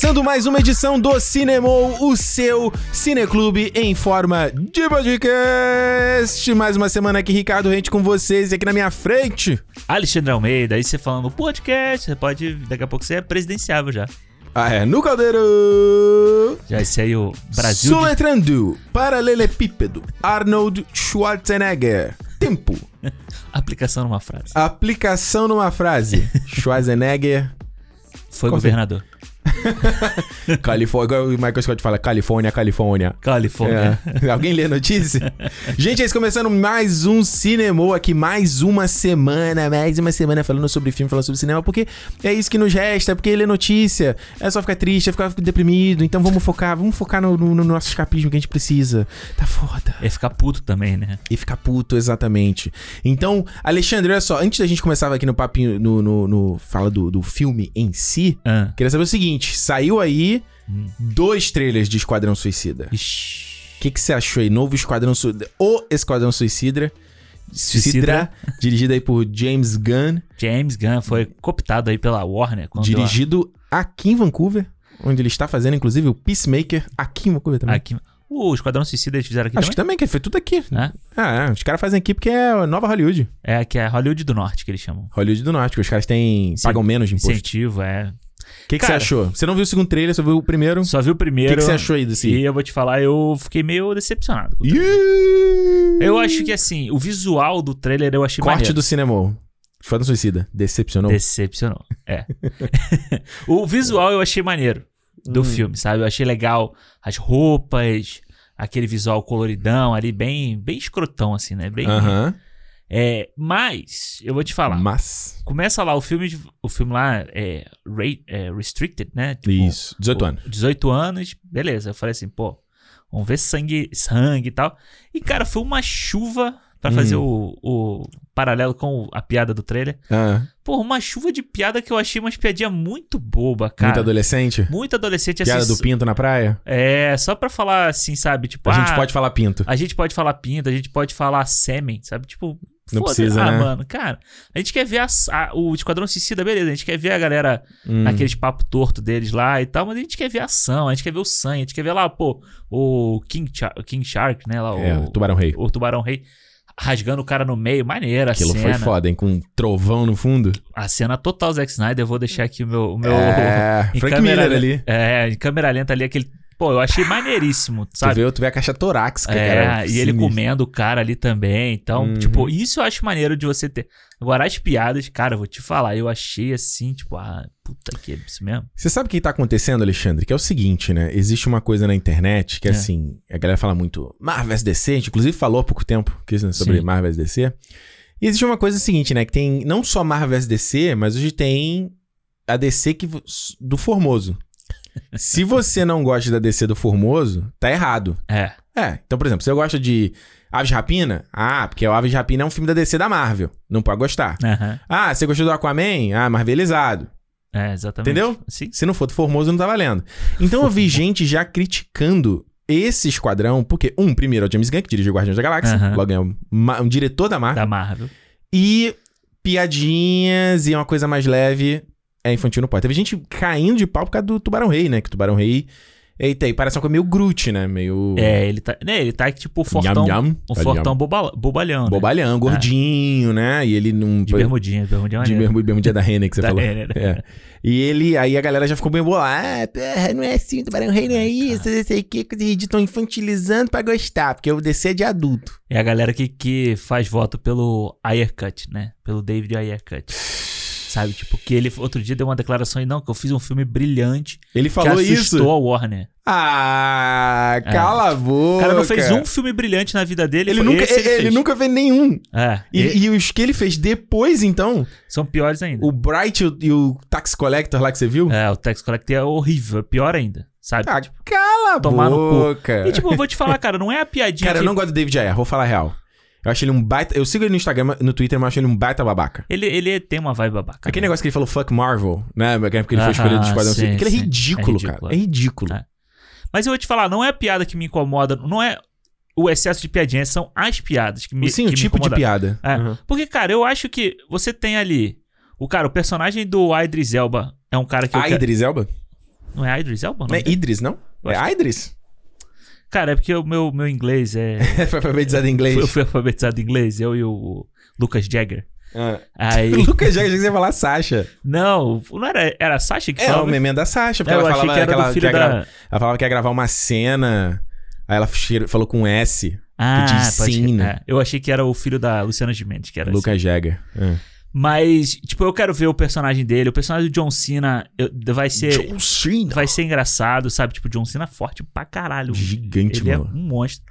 Começando mais uma edição do Cinemou, o seu cineclube em forma de podcast. Mais uma semana aqui, Ricardo Rente com vocês e aqui na minha frente. Alexandre Almeida, aí você falando podcast, você pode, daqui a pouco você é presidenciável já. Ah, é, no caldeiro. Já esse aí o Brasil. de- Soletrando, paralelepípedo, Arnold Schwarzenegger. Tempo, Aplicação numa frase. aplicação numa frase. Schwarzenegger, Foi Qual governador. Califórnia. O Michael Scott fala, Califórnia, Califórnia. Califórnia. É. Alguém lê a notícia? Gente, é isso, começando mais um Cinemou aqui, mais uma semana, mais uma semana falando sobre filme, falando sobre cinema, porque é isso que nos resta, porque ler notícia é só ficar triste, é ficar deprimido, então vamos focar, vamos focar no, no- no nosso escapismo que a gente precisa. Tá foda. É ficar puto também, né? E ficar puto, exatamente. Então, Alexandre, olha só, antes da gente começar aqui no papinho, no, no, no fala do, do filme em si, Ah. queria saber o seguinte, saiu aí dois trailers de Esquadrão Suicida. O que, que você achou aí? Novo Esquadrão Suicida. O Esquadrão Suicida. Suicida. Dirigido aí por James Gunn. James Gunn foi cooptado aí pela Warner. dirigido aqui em Vancouver. Onde ele está fazendo, inclusive, o Peacemaker aqui em Vancouver também. aqui, o Esquadrão Suicida eles fizeram aqui Acho que também? também, que foi tudo aqui. Né? Ah, é, os caras fazem aqui porque é Nova Hollywood. É aqui é Hollywood do Norte que eles chamam. Hollywood do Norte, que os caras têm, pagam menos de imposto. Incentivo, é. O que, que você achou? Você não viu o segundo trailer, você viu o primeiro. O Só vi o primeiro. que, que você achou aí desse? E eu vou te falar, eu fiquei meio decepcionado. o! Eu acho que assim, o visual do trailer eu achei Corte maneiro. do cinema. Esquadrão Suicida. Decepcionou? Decepcionou. É. o visual eu achei maneiro do Hum. filme, sabe? Eu achei legal as roupas, aquele visual coloridão ali, bem, bem escrotão, assim, né? Bem. Aham. É, mas, eu vou te falar. Mas. Começa lá o filme, o filme lá é, rate- é restricted, né? Tipo, Isso. 18 o- anos. 18 anos, beleza. Eu falei assim, pô, vamos ver sangue, sangue e tal. E, cara, foi uma chuva pra fazer Hum. o, o paralelo com a piada do trailer. Ah, Pô, uma chuva de piada que eu achei umas piadinhas muito boba, cara. muito adolescente? Muito adolescente Piada assim. do pinto na praia? É, só pra falar assim, sabe? Tipo, A ah, gente pode falar pinto. A gente pode falar pinto, a gente pode falar sêmen, sabe? Tipo. Não precisa, ah, né? mano, cara. A gente quer ver a- a- o Esquadrão Suicida, beleza. A gente quer ver a galera Hum. naqueles papo torto deles lá e tal, mas a gente quer ver a ação, a gente quer ver o sangue, a gente quer ver lá, pô, o King, Char- o King Shark, né? Lá, É, o, o Tubarão Rei. o Tubarão Rei rasgando o cara no meio, maneira a Aquilo cena. foi foda, hein? Com um trovão no fundo. A cena total Zack Snyder, eu vou deixar aqui o meu. O meu É, em Frank câmera Miller le- ali. É, em câmera lenta ali, aquele. Pô, eu achei maneiríssimo, Tu sabe? vê, tu vê a caixa torácica, É, cara. e ele comendo o cara ali também. Então, Uhum. tipo, isso eu acho maneiro de você ter. Agora, as piadas, cara, eu vou te falar, eu achei assim, tipo, ah, puta que é isso mesmo. Você sabe o que tá acontecendo, Alexandre? Que é o seguinte, né? Existe uma coisa na internet que, É. assim, a galera fala muito Marvel DC, a gente inclusive falou há pouco tempo né, sobre Sim. Marvel DC. E existe uma coisa seguinte, né? Que tem não só Marvel vs DC, mas hoje tem a DC que, do Formoso. Se você não gosta da DC do Formoso, tá errado. É. É, então, por exemplo, você gosta de Aves Rapina? Ah, porque o Aves Rapina é um filme da DC da Marvel. Não pode gostar. Aham. Ah, você gostou do Aquaman? Ah, marvelizado. É, exatamente. Entendeu? Sim. Se não for do Formoso, não tá valendo. Então eu vi gente já criticando esse esquadrão, porque, um, primeiro é o James Gunn, que dirigiu Guardiões da Galáxia, Aham. logo é um, um diretor da Marvel, Da Marvel. e piadinhas e uma coisa mais leve é infantil no pode. Teve gente caindo de pau por causa do Tubarão Rei, né? Que o Tubarão Rei, eita, aí parece uma coisa meio Groot, né? Meio É, ele tá. Né, ele tá tipo o fortão. Yam. O fortão boba, bobalhão. né? bobalhão, gordinho, né? E ele não... De bermudinha, bermudinha De maneiro. bermu- bermudinha da Renner que você Da falou. Renner. É. E ele, aí a galera já ficou bem bolada. Ah, não é assim, o Tubarão Rei não é isso, não sei o que, ridícula, estão infantilizando pra gostar, porque o DC é de adulto. É a galera que, que faz voto pelo Ayercut, né? Pelo David Ayercut. Sabe? Tipo, que ele outro dia deu uma declaração aí, não, que eu fiz um filme brilhante Ele que falou assustou isso. a Warner. Ah, cala a O boca. cara não fez um filme brilhante na vida dele. Ele, nunca, ele, ele nunca fez nenhum. É, E, e- e os que ele fez depois, então, são piores ainda. o Bright e o, e o Tax Collector lá que você viu? É, o Tax Collector é horrível, é pior ainda, sabe? Ah, cala a tomar no cu. boca. E tipo, eu vou te falar, cara, não é a piadinha Cara, eu que- não gosto do David Ayer, vou falar a real. Eu acho ele um baita. Eu sigo ele no Instagram, no Twitter, mas eu acho ele um baita babaca. Ele, ele tem uma vibe babaca. Aquele né? negócio que ele falou fuck Marvel, né? Porque ele foi escolhido de Esquadrão sim. Aquele é ridículo, É ridículo, cara. É ridículo. É. Mas eu vou te falar, não é a piada que me incomoda, não é o excesso de piadinha, são as piadas que me Sim, que o tipo de piada. É. Uhum. Porque, cara, eu acho que você tem ali. O cara, o personagem do Idris Elba é um cara que eu quero- Idris Elba? Não é Idris Elba? Não nome é? Idris, não? É Idris? Cara, é porque o meu, meu inglês é. Foi alfabetizado em inglês. eu fui alfabetizado em inglês, eu e o Lucas Jagger. Ah. Aí. Lucas já que você ia falar Sasha. não, não era. Era a Sasha que É, falava? o meme da Sasha, porque É, ela achei falava que do ela, ia da- gra- ela falava que ia gravar uma cena. Aí ela falou com S. Ah, diz pode sim, né? É, eu achei que era o filho da Luciana Gimenez, que era assim. Lucas Jagger. É. Mas, tipo, eu quero ver o personagem dele. O personagem do John Cena eu- vai ser. John Cena. Vai ser engraçado, sabe? Tipo, John Cena forte pra caralho. Gigante, Ele é mano. um monstro.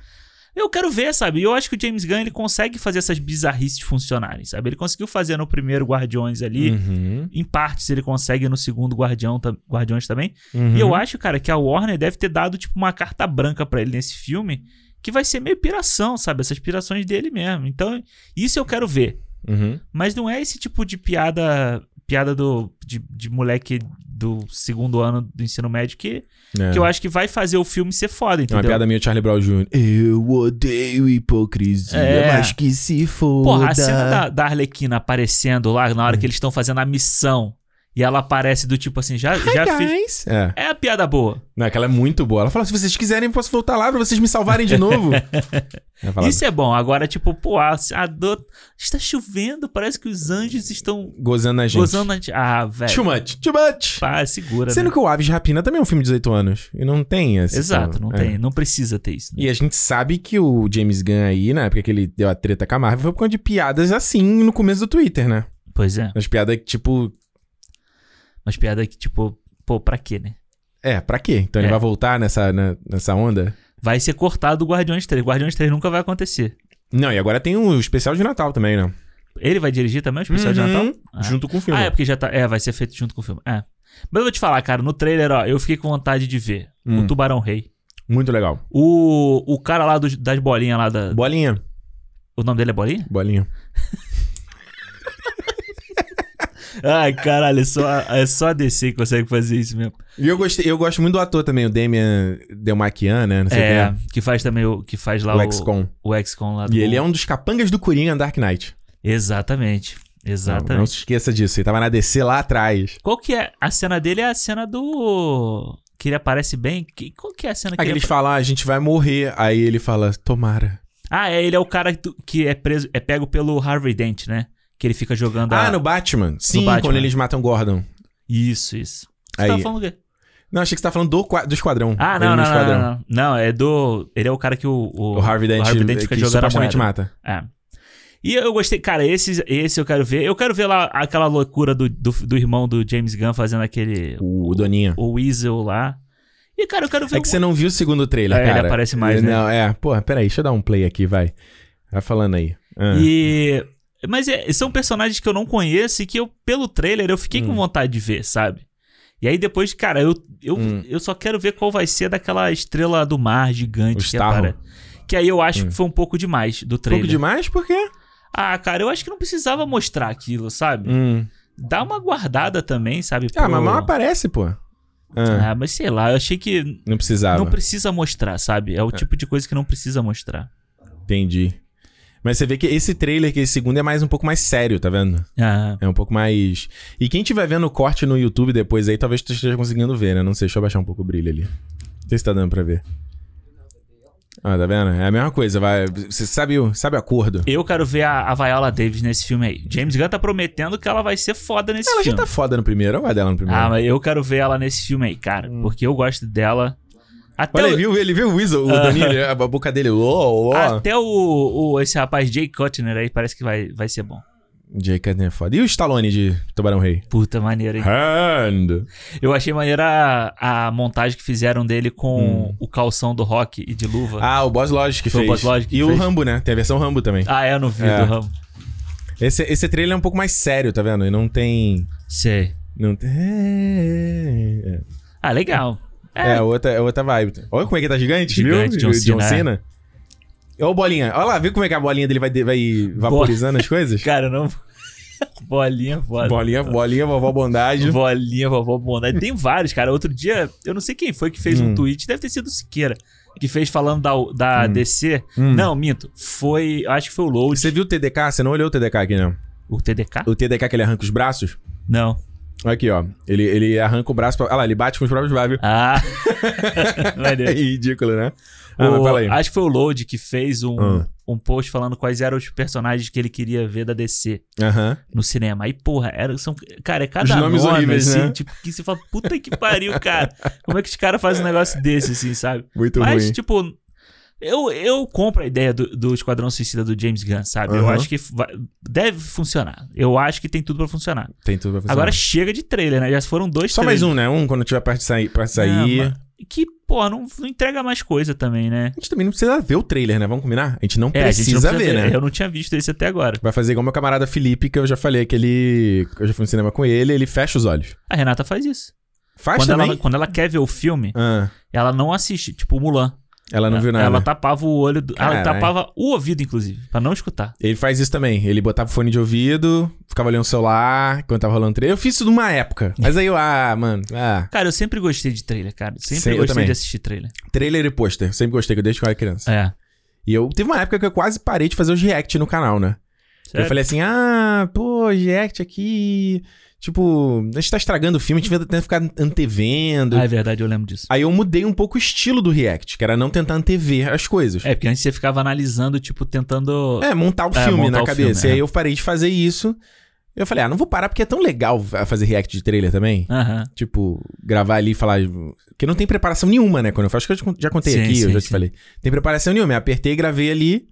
Eu quero ver, sabe? E eu acho que o James Gunn ele consegue fazer essas bizarrices funcionarem, sabe? Ele conseguiu fazer no primeiro Guardiões ali. Uhum, Em partes ele consegue no segundo Guardião, tam- Guardiões também. uhum. E eu acho, cara, que a Warner deve ter dado, tipo, uma carta branca pra ele nesse filme. Que vai ser meio piração, sabe? Essas pirações dele mesmo. Então, isso eu quero ver. Uhum. Mas não é esse tipo de piada. Piada do, de, de moleque do segundo ano do ensino médio que, É. que eu acho que vai fazer o filme ser foda, É uma entendeu? piada meio Charlie Brown Jr. Eu odeio hipocrisia, É. mas que se foda. Porra, a cena da, da Arlequina aparecendo lá na hora que eles estão fazendo a missão e ela aparece do tipo assim, já, já fiz. É. É a piada boa. Não, aquela é muito boa. Ela fala, se vocês quiserem, eu posso voltar lá pra vocês me salvarem de novo. Ela Isso é bom. Agora, tipo, pô, a, a dor. Está chovendo, parece que os anjos estão gozando a gente. gozando a gente. Ah, velho. Too much, too much. Pá, segura, Sendo né? que o Aves de Rapina também é um filme de 18 anos. E não tem esse. Exato, não é. tem. Não precisa ter isso. né? E a gente sabe que o James Gunn aí, na época que ele deu a treta com a Marvel, foi por conta de piadas assim no começo do Twitter, né? Pois é. As piadas que, tipo, Umas piadas que, tipo, pô, pra quê, né? é, pra quê? Então ele É. vai voltar nessa, na- nessa onda? Vai ser cortado o Guardiões 3. Guardiões 3 nunca vai acontecer. Não, e agora tem um especial de Natal também, né? Ele vai dirigir também o especial de Uhum, Natal? Ah. Junto com o filme. Ah, é porque já tá. É, vai ser feito junto com o filme. É. Mas eu vou te falar, cara, no trailer, ó, eu fiquei com vontade de ver Hum. o Tubarão Rei. Muito legal. O, o cara lá dos- das bolinhas lá da. Bolinha. O nome dele é Bolinha? Bolinha. Ai, caralho, é só, é só a DC que consegue fazer isso mesmo. E eu, gostei, eu gosto muito do ator também, o Damian Delmaquian, né? Não sei É, o que faz também o. Que faz lá o. Ex-com. O XCOM lá do. E ele é um dos capangas do Coringa Dark Knight. Exatamente. Não, Exatamente. não se esqueça disso. Ele tava na DC lá atrás. Qual que é? A cena dele é a cena do. Que ele aparece bem. Que, qual que é a cena que Aí ele eles falam, ah, a gente vai morrer. Aí ele fala, tomara. Ah, é, ele é o cara que, que é preso, é pego pelo Harvey Dent, né? Que ele fica jogando a... Ah, no Batman. Sim, Batman. quando eles matam Gordon. Isso, isso. Você Aí. tava falando o quê? Não, achei que você tá falando do, do esquadrão. Ah, Ele não, no não, esquadrão. não, não. Não, é do... Ele é o cara que o... O, O Harvey Dent, o Harvey Dent fica que jogando a supostamente mata. É. E eu gostei, cara, esse, esse eu quero ver. Eu quero ver lá aquela loucura do, do, do irmão do James Gunn fazendo aquele... O Doninha. O Weasel lá. E, cara, eu quero ver... É que você não viu o segundo trailer, É, ele cara. aparece mais, né? Não, é. Porra, peraí, deixa eu dar um play aqui, vai. Vai falando aí. Ah. E. Mas é- são personagens que eu não conheço e que eu, pelo trailer, eu fiquei com Hum. vontade de ver, sabe? E aí depois, cara, eu, eu, Hum. eu só quero ver qual vai ser daquela estrela do mar O gigante que Starro. apare- Que aí eu acho Hum. que foi um pouco demais do Um trailer. pouco demais, por quê? Ah, cara, eu acho que não precisava mostrar aquilo, sabe? Hum. Dá uma guardada também, sabe? Ah, pro- mas mal aparece, pô. Ah, Ah, mas sei lá, eu achei que não precisava. não precisa mostrar, sabe? É o tipo de coisa que não precisa mostrar. Entendi. Mas você vê que esse trailer, que esse segundo é mais um pouco mais sério, tá vendo? Ah, É um pouco mais. E quem tiver vendo o corte no YouTube depois aí, talvez tu esteja conseguindo ver, né? Não sei, deixa eu baixar um pouco o brilho ali. Não sei se tá dando pra ver. Ah, tá vendo? É a mesma coisa, vai. Você sabe o, sabe acordo? eu quero ver a, a Viola Davis nesse filme aí. James Gunn tá prometendo que ela vai ser foda nesse Ela já filme. tá foda no primeiro, olha dela no primeiro. Ah, mas eu quero ver ela nesse filme aí, cara. Porque eu gosto dela. Até. Olha, o, ele viu, ele viu o Weasel, o Aham. Danilo, a boca dele. Oh, oh. até o, o- esse rapaz Jay Cutner aí parece que vai, vai ser bom. Jake é foda. E o Stallone de Tubarão Rei? Puta maneira, hein? Hand. Eu achei maneira a, a montagem que fizeram dele com Hum. o calção do rock e de luva. Ah, o Boss Logic que Foi o fez. Boss Logic e o fez. Rambo, né? Tem a versão Rambo também. Ah, é, no vídeo É. do Rambo. Esse, esse trailer é um pouco mais sério, tá vendo? E não tem... Sei. Não tem... É, Ah, legal. É. É, outra, é outra vibe. Olha como é que tá gigante, Gigante, viu? John Cena, Olha o bolinha. Olha lá, viu como é que a bolinha dele vai, vai vaporizando as coisas? cara, não. Bolinha foda. bolinha, bolinha, vovó bondade. Bolinha, vovó bondade. Tem vários, cara. Outro dia, eu não sei quem foi que fez Hum. um tweet, deve ter sido o Siqueira, que fez falando da, da Hum. DC. Hum. Não, minto. Foi. Acho que foi o Load. Você viu o TDK? Você não olhou o TDK aqui, não? O TDK? O TDK que ele arranca os braços? Não. Aqui, ó. Ele, ele arranca o braço pra... Ah lá, ele bate com os próprios braços. Ah, É ridículo, né? Ah, O- mas fala aí. acho que foi o Load que fez um, Ah. um post falando quais eram os personagens que ele queria ver da DC Aham. no cinema. Aí, porra, era, são, cara, é cada Os nomes nome, horríveis, assim, né? tipo, que você fala, puta que pariu, cara. Como é que os caras fazem um negócio desse, assim, sabe? Muito Mas, ruim. tipo, eu, eu compro a ideia do, do Esquadrão Suicida do James Gunn, sabe? Eu Aham. acho que vai- deve funcionar. Eu acho que tem tudo pra funcionar. Tem tudo pra fazer. Agora chega de trailer, né? Já foram dois Só mais trailers. um, né? Um quando tiver pra sair. Pra sair. Mas- que, porra, não, não entrega mais coisa também, né? A gente também não precisa ver o trailer, né? Vamos combinar? A gente não É, a gente precisa não ver, precisa né? Eu não tinha visto esse até agora. Vai fazer igual meu camarada Felipe, que eu já falei que ele. Eu já fui no cinema com ele, ele fecha os olhos. A Renata faz isso. Faz Quando também? ela, quando ela quer ver o filme, Ah, ela não assiste, tipo o Mulan. Ela não viu nada. Ela tapava o olho, do, ela tapava o ouvido, inclusive, pra não escutar. Ele faz isso também. Ele botava o fone de ouvido, ficava olhando o celular quando tava rolando trailer. Eu fiz isso numa época. Mas aí eu, ah, mano, ah. Cara, eu sempre gostei de trailer, cara. Sempre Sei, gostei de assistir trailer. Trailer e pôster. Sempre gostei, desde que eu era criança. É. E eu teve uma época que eu quase parei de fazer os react no canal, né? Sério? Eu falei assim, ah, pô, react aqui. Tipo, a gente tá estragando o filme, a gente vai tentar ficar antevendo. Ah, é verdade, eu lembro disso. Aí eu mudei um pouco o estilo do react, que era não tentar antever as coisas. É, porque antes você ficava analisando, tipo, tentando. É, montar o É, filme montar na o cabeça. filme, e aí é. eu parei de fazer isso. Eu falei, ah, não vou parar porque é tão legal fazer react de trailer também. Aham. Tipo, gravar ali e falar. Porque não tem preparação nenhuma, né? Quando eu faço, que eu já- já contei Sim, aqui, eu sim, já te sim. falei. Tem preparação nenhuma. Eu apertei, gravei ali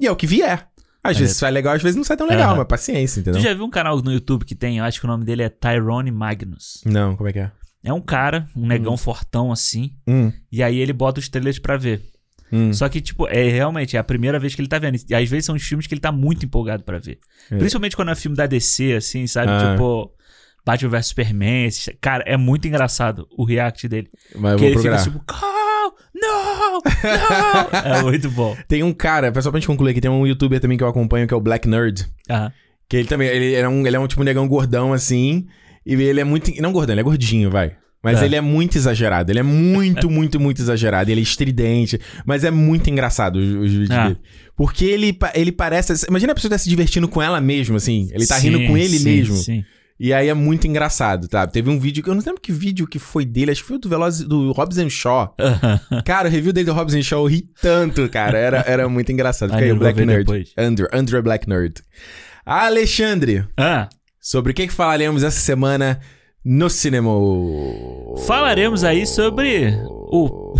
e é o que vier. Às É. vezes sai legal, às vezes não sai tão legal, Aham. mas paciência, entendeu? Tu já viu um canal no YouTube que tem, eu acho que o nome dele é Tyrone Magnus. Não, como é que é? É um cara, um negão fortão assim, Hum, e aí ele bota os trailers pra ver. hum. Só que, tipo, é realmente é a primeira vez que ele tá vendo. E às vezes são os filmes que ele tá muito empolgado pra ver. É. Principalmente quando é filme da DC, assim, sabe? Ah. Tipo, Batman vs Superman. esses- Cara, é muito engraçado o react dele. Mas eu que vou ele procurar. fica tipo, Carl, não, não. é muito bom. Tem um cara, só pra gente concluir aqui, tem um youtuber também que eu acompanho, que é o Black Nerd. Ah, Que ele também, ele é um, ele é um tipo negão gordão assim. E ele é muito. Não gordão, ele é gordinho, vai. Mas É. ele é muito exagerado. Ele é muito, muito, muito exagerado. Ele é estridente. Mas é muito engraçado os, os vídeos Ah. dele. Porque ele, ele parece. Imagina a pessoa tá se divertindo com ela mesmo, assim. Ele tá rindo sim, com ele sim, mesmo. Sim. E aí é muito engraçado, tá? Teve um vídeo que eu não lembro que vídeo que foi dele, acho que foi do Veloz do Hobbs Shaw. Cara, o review dele do Hobbs Shaw eu ri tanto, cara. Era, era muito engraçado. Fica aí, o Black Nerd. depois. Andrew, Andrew Black Nerd. Alexandre, Ah, sobre o que, que falaremos essa semana no cinema? Falaremos aí sobre o-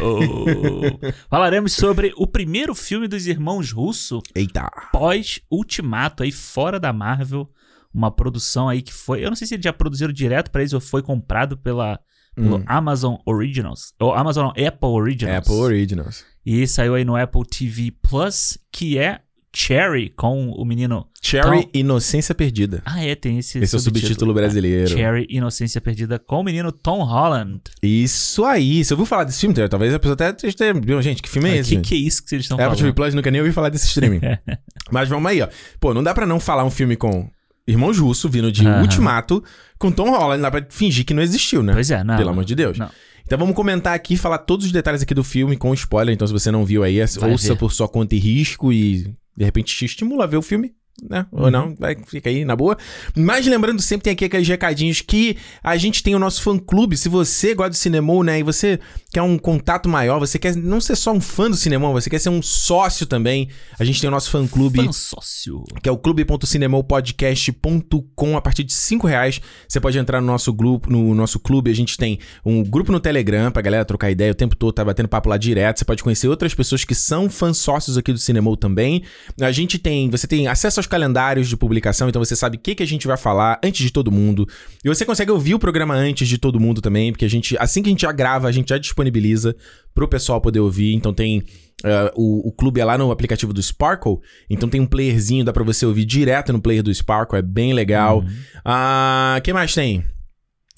oh. falaremos sobre o primeiro filme dos irmãos Russo Eita. pós Ultimato aí fora da Marvel, uma produção aí que foi, eu não sei se eles já produziram direto pra eles ou foi comprado pela pelo Hum. Amazon Originals, ou Amazon não, Apple Originals. Apple Originals. E saiu aí no Apple TV Plus, que é Cherry com o menino Cherry Então- Inocência Perdida. Ah, é, tem esse Esse é o subtítulo É. brasileiro. Cherry Inocência Perdida com o menino Tom Holland. Isso aí. Você ouviu falar desse filme? Talvez a pessoa até esteja... Gente, que filme é O esse? que, que é isso que eles estão Apple TV falando? Plus, nunca nem ouvi falar desse streaming. Mas vamos aí, ó. Pô, não dá pra não falar um filme com Irmão Jusso, vindo de Aham. Ultimato, com Tom Holland. Não dá pra fingir que não existiu, né? Pois é, não. Pelo amor de Deus. Não. Então vamos comentar aqui, falar todos os detalhes aqui do filme com spoiler. Então se você não viu aí, Vai ouça ver. por sua conta e risco e de repente te estimula a ver o filme. Né? Ou Uhum. não, vai, fica aí na boa. Mas lembrando, sempre tem aqui aqueles recadinhos que a gente tem o nosso fã-clube. Se você gosta do cinema, né, e você quer um contato maior, você quer não ser só um fã do cinema, você quer ser um sócio também, a gente tem o nosso fã-clube Fã sócio. que é o clube.cinemopodcast.com. A partir de 5 reais, você pode entrar no nosso grupo, no nosso clube. A gente tem um grupo no Telegram pra galera trocar ideia o tempo todo, tá batendo papo lá direto. Você pode conhecer outras pessoas que são fãs sócios aqui do Cinemol também. A gente tem, você tem acesso aos calendários de publicação, então você sabe o que, que a gente vai falar antes de todo mundo. E você consegue ouvir o programa antes de todo mundo também, porque a gente, assim que a gente já grava, a gente já disponibiliza pro pessoal poder ouvir. Então tem Uh, o, o clube é lá no aplicativo do Sparkle, então tem um playerzinho, dá pra você ouvir direto no player do Sparkle, é bem legal. Ah, que mais tem?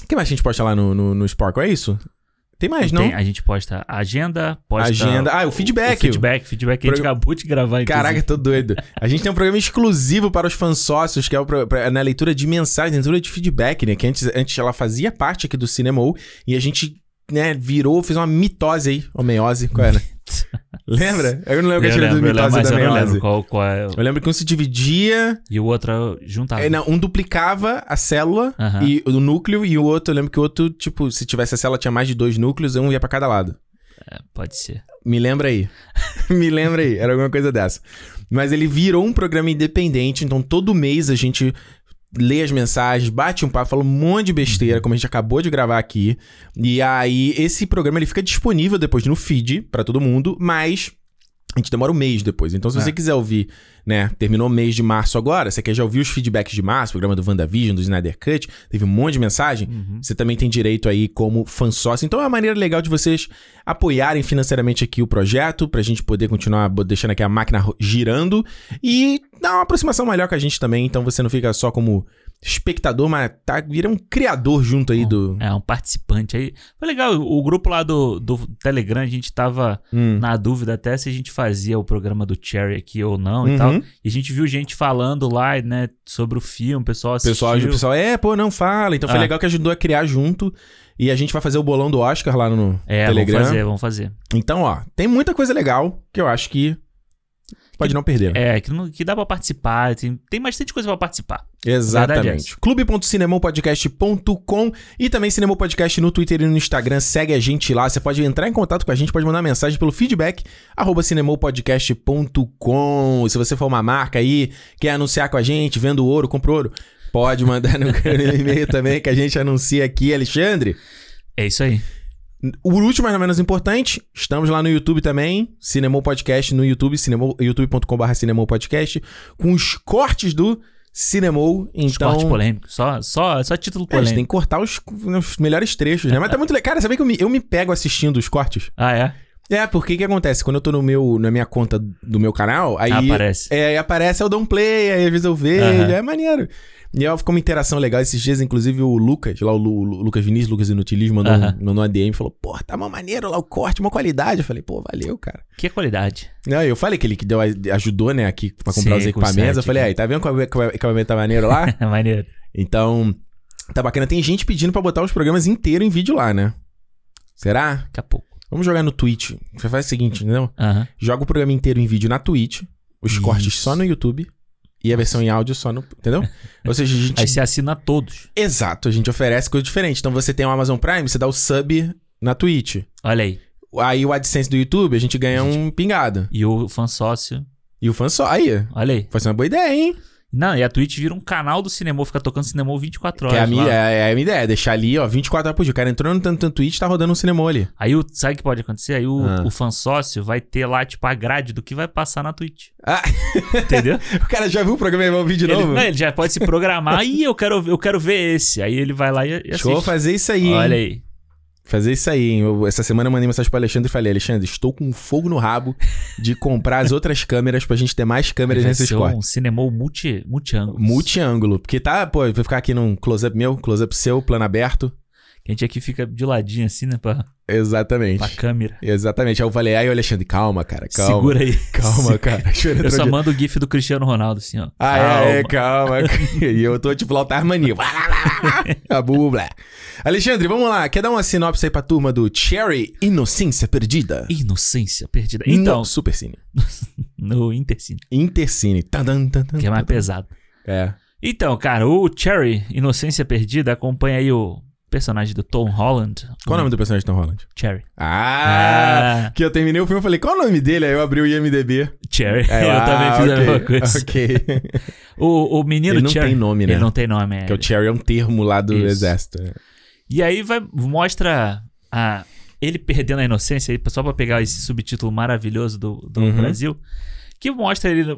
O que mais a gente posta lá no, no, no Sparkle? É isso? Tem mais, não? Tem- a gente posta a agenda, posta Agenda. Ah, o feedback. o feedback, feedback que a gente acabou de gravar. inclusive. Caraca, tô doido. A gente tem um programa exclusivo para os fãs sócios, que é o pro- na leitura de mensagens, leitura de feedback, né? Que antes, antes ela fazia parte aqui do Cinema e a gente, né, virou, fez uma mitose aí, ou meiose, qual era? Lembra? Eu não lembro que Eu a tira do lembro, eu lembro, mas da eu não lembro qual, qual é. Eu lembro que um se dividia. E o outro juntava. é, não, um duplicava a célula e o núcleo, e o outro, eu lembro que o outro, tipo, se tivesse a célula, tinha mais de dois núcleos, um ia pra cada lado. É, pode ser. Me lembra aí. Me lembra aí. Era alguma coisa dessa. Mas ele virou um programa independente, então todo mês a gente lê as mensagens, bate um papo, fala um monte de besteira, como a gente acabou de gravar aqui. E aí, esse programa ele fica disponível depois no feed pra todo mundo, mas a gente demora um mês depois. Então, se você É. quiser ouvir, né? Terminou o mês de março agora, você quer já ouvir os feedbacks de março, programa do WandaVision, do Snyder Cut, teve um monte de mensagem. Uhum. Você também tem direito aí como fã sócio. Então é uma maneira legal de vocês apoiarem financeiramente aqui o projeto, pra gente poder continuar deixando aqui a máquina girando e dar uma aproximação melhor com a gente também. Então você não fica só como espectador, mas tá, vira um criador junto aí do. É, um participante aí. Foi legal, o grupo lá do, do Telegram, a gente tava Hum. na dúvida até se a gente fazia o programa do Cherry aqui ou não Uhum. e tal. E a gente viu gente falando lá, né, sobre o filme, o pessoal O assistiu. pessoal, o pessoal, é, pô, não fala. Então foi Ah. legal que ajudou a criar junto. E a gente vai fazer o bolão do Oscar lá no É, Telegram. vamos fazer, vamos fazer. Então, ó, tem muita coisa legal que eu acho que pode não perder. É, que, não- que dá pra participar, tem, tem bastante coisa pra participar. É Exatamente. clube.cinemopodcast.com e também Cinemou Podcast no Twitter e no Instagram. Segue a gente lá. Você pode entrar em contato com a gente, pode mandar mensagem pelo feedback arroba cinemopodcast.com. Se você for uma marca aí, quer anunciar com a gente, vendo ouro, compra ouro, pode mandar no e-mail também que a gente anuncia aqui, Alexandre. É isso aí. O último, mas não menos importante, estamos lá no YouTube também, Cinemou Podcast no YouTube, cinemo, youtube.com.br Cinemou Podcast, com os cortes do Cinemou. Então, Esporte polêmico. Só, só, só título é, a gente tem polêmico. que cortar os, os melhores trechos, né? Mas tá muito legal. Cara, sabia que eu me, eu me pego assistindo os cortes? Ah, é? É, porque o que acontece? Quando eu tô no meu, na minha conta do meu canal, aí... Ah, aparece. É, aí aparece, eu dou um play, aí às vezes eu vejo, Aham. é maneiro. E aí ficou uma interação legal. Esses dias, inclusive, o Lucas, lá o, Lu- o Lucas Vinícius, Lucas Inutilismo, mandou, Aham. um, mandou uma DM e falou, pô, tá mó maneiro lá o corte, uma qualidade. Eu falei, pô, valeu, cara. Que qualidade. Não, eu falei que ele que deu, ajudou, né, aqui pra comprar Sim, os equipamentos. Eu falei, aí, tá vendo como o equipamento tá maneiro lá? Maneiro. então, tá bacana. Tem gente pedindo pra botar os programas inteiros em vídeo lá, né? Será? Daqui a pouco. Vamos jogar no Twitch. Você faz o seguinte, entendeu? Joga o programa inteiro em vídeo na Twitch, os Isso. cortes só no YouTube e a versão em áudio só no. Entendeu? Ou seja, a gente. Aí você assina todos. Exato, a gente oferece coisa diferente. Então você tem o Amazon Prime, você dá o sub na Twitch. Olha aí. Aí o AdSense do YouTube, a gente ganha um pingado. E o fã sócio. E o fã só. Aí, Olha aí. ser uma boa ideia, hein? Não, e a Twitch vira um canal do cinema, fica tocando cinema 24 horas. Que é a, minha, é, é a minha ideia, deixar ali, ó, 24 horas por dia. O cara entrou no, no Twitch, tá rodando um cinema ali. Aí o, sabe o que pode acontecer? Aí o, Ah. o fã sócio vai ter lá, tipo, a grade do que vai passar na Twitch. Ah, Entendeu? o cara já viu o programa e vai ouvir de ele, novo? não, ele já pode se programar. Ih, eu quero, eu quero ver esse. Aí ele vai lá e, e assiste. Show fazer isso aí, hein? Olha aí. Fazer isso aí, hein? Eu- essa semana eu mandei mensagem pro Alexandre e falei, Alexandre, estou com fogo no rabo de comprar as outras câmeras pra gente ter mais câmeras ser cortes. um cinema multi, multi-ângulos. Multi-ângulo. Porque tá, pô, vai ficar aqui num close-up meu, close-up seu, plano aberto. Que a gente aqui fica de ladinho assim, né? Pra, Exatamente. pra câmera. Exatamente. Aí eu falei, aí, Alexandre, calma, cara, calma. Segura aí. Calma, cara. Eu só mando o gif do Cristiano Ronaldo, assim, ó. Ah, é, é, calma. e eu tô tipo lá o Tarmania. A bubla. Alexandre, vamos lá. Quer dar uma sinopse aí pra turma do Cherry Inocência Perdida? Inocência perdida. Então, No Supercine. no Intercine, Intercine. Tadan, tadan, que é mais pesado. É. Então, cara, o Cherry, Inocência Perdida, acompanha aí o personagem do Tom Holland. Qual o nome do personagem de Tom Holland? Cherry. Ah! Ah, Que eu terminei o filme e falei, qual o nome dele? Aí eu abri o IMDB. Cherry. Aí eu ah, também fiz a ok, mesma coisa. Ok. O, o menino Ele não Cherry. tem nome, né? Ele não tem nome, é. Que o Cherry é um termo lá do Isso. exército. né? E aí vai, mostra a, ele perdendo a inocência, só pra pegar esse subtítulo maravilhoso do, do Uhum. Brasil, que mostra ele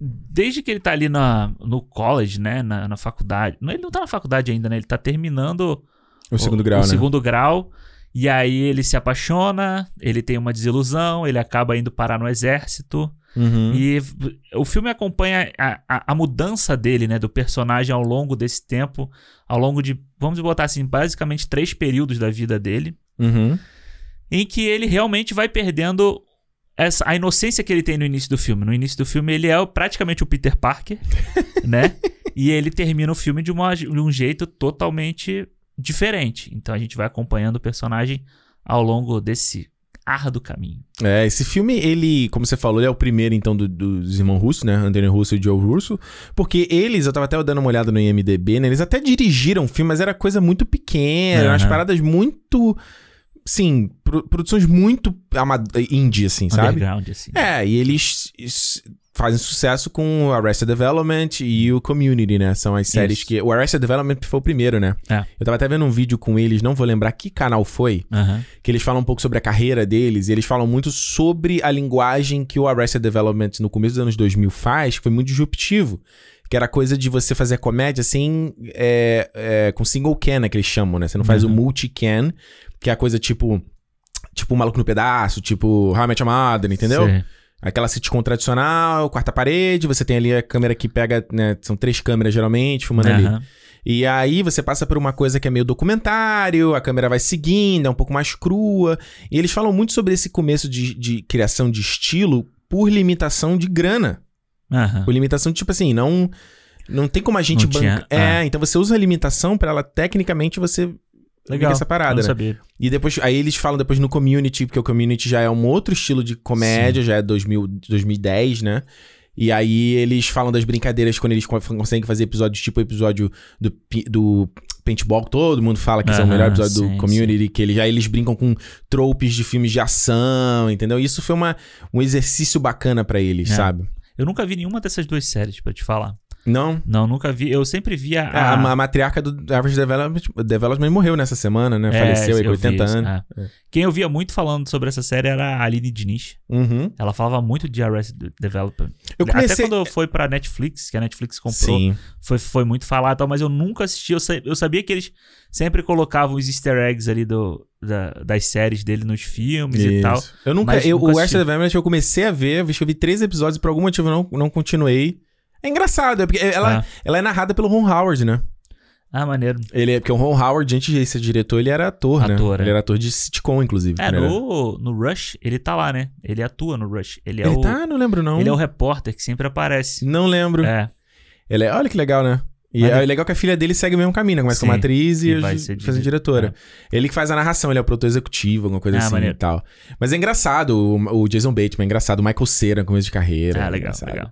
desde que ele tá ali na, no college, né, na, na faculdade. Não, ele não tá na faculdade ainda, né? Ele tá terminando O segundo grau, o né? segundo grau. E aí ele se apaixona, ele tem uma desilusão, ele acaba indo parar no exército. Uhum. E o filme acompanha a, a, a mudança dele, né? Do personagem ao longo desse tempo. Ao longo de, vamos botar assim, basicamente três períodos da vida dele. Uhum. Em que ele realmente vai perdendo essa, a inocência que ele tem no início do filme. No início do filme ele é praticamente o Peter Parker, né? E ele termina o filme de, uma- de um jeito totalmente diferente. Então a gente vai acompanhando o personagem ao longo desse árduo caminho. É, esse filme, ele, como você falou, ele é o primeiro, então, do- dos irmãos Russo, né? Anthony Russo e Joe Russo. Porque eles, eu tava até dando uma olhada no IMDB, né? Eles até dirigiram o filme, mas era coisa muito pequena, Aham. umas paradas muito. Sim, produções muito indie, assim, sabe? Underground, assim. É, e eles fazem sucesso com o Arrested Development e o Community, né? São as séries Isso. que. O Arrested Development foi o primeiro, né? É. Eu tava até vendo um vídeo com eles, não vou lembrar que canal foi, Aham. que eles falam um pouco sobre a carreira deles, e eles falam muito sobre a linguagem que o Arrested Development no começo dos anos 2000 faz, que foi muito disruptivo. Que era coisa de você fazer comédia assim, é, é, com single can, né, que eles chamam, né? Você não faz Uhum. o multi-can, que é a coisa tipo. Tipo, Maluco no Pedaço, tipo, How I Met Your Mother, entendeu? Sei. Aquela sitcom tradicional, quarta parede, você tem ali a câmera que pega, né? São três câmeras geralmente, filmando ali. Aham. E aí você passa por uma coisa que é meio documentário, a câmera vai seguindo, é um pouco mais crua. E eles falam muito sobre esse começo de, de criação de estilo por limitação de grana. Aham. Por limitação de, tipo assim, não. Não tem como a gente bancar. É, ah. então você usa a limitação pra ela, tecnicamente, você. Legal. essa parada, não né? sabia. E depois, aí eles falam depois no Community, porque o Community já é um outro estilo de comédia, já é 2000, 2010, né? E aí eles falam das brincadeiras quando eles co- conseguem fazer episódios, tipo o episódio do, do Paintball, todo mundo fala que esse é o melhor episódio sim, do Community, que eles, aí eles brincam com tropes de filmes de ação, entendeu? Isso foi uma, um exercício bacana pra eles, É. sabe? Eu nunca vi nenhuma dessas duas séries, pra te falar. Não? Não, nunca vi. Eu sempre via A, a... a matriarca do Average Development, Development morreu nessa semana, né? É, Faleceu aí com eu vi 80 isso, anos. é. Quem eu via muito falando sobre essa série era a Aline Diniz. Uhum. Ela falava muito de Arrested Development. Eu comecei... Até quando foi pra Netflix, que a Netflix comprou, Sim. foi, foi muito falado, e tal, mas eu nunca assisti. Eu, eu sabia que eles sempre colocavam os easter eggs ali do, da- das séries dele nos filmes e Isso. tal. Eu nunca. eu, nunca o. Arrested Development eu comecei a ver, acho que eu vi três episódios e por algum motivo eu não, não continuei. É engraçado, é porque ela, Ah. ela é narrada pelo Ron Howard, né? Ah, maneiro. Ele é, porque o Ron Howard, antes de ser diretor, ele era ator, né? Ator, é. Ele era ator de sitcom, inclusive. É, no, no Rush, ele tá lá, né? Ele atua no Rush. Ele é, Ele o, tá? Não lembro, não. ele é o repórter que sempre aparece. Não lembro. É, Ele é... Olha que legal, né? E Mas é ele- legal que a filha dele segue o mesmo caminho, né? Começa Sim, como atriz e, e ser faz dire- diretora. Ele que faz a narração, ele é o produtor executivo, alguma coisa Ah, assim maneiro. e tal. Mas é engraçado, o, o Jason Bateman é engraçado, o Michael Cera, começo de carreira. ah, é legal, engraçado. legal.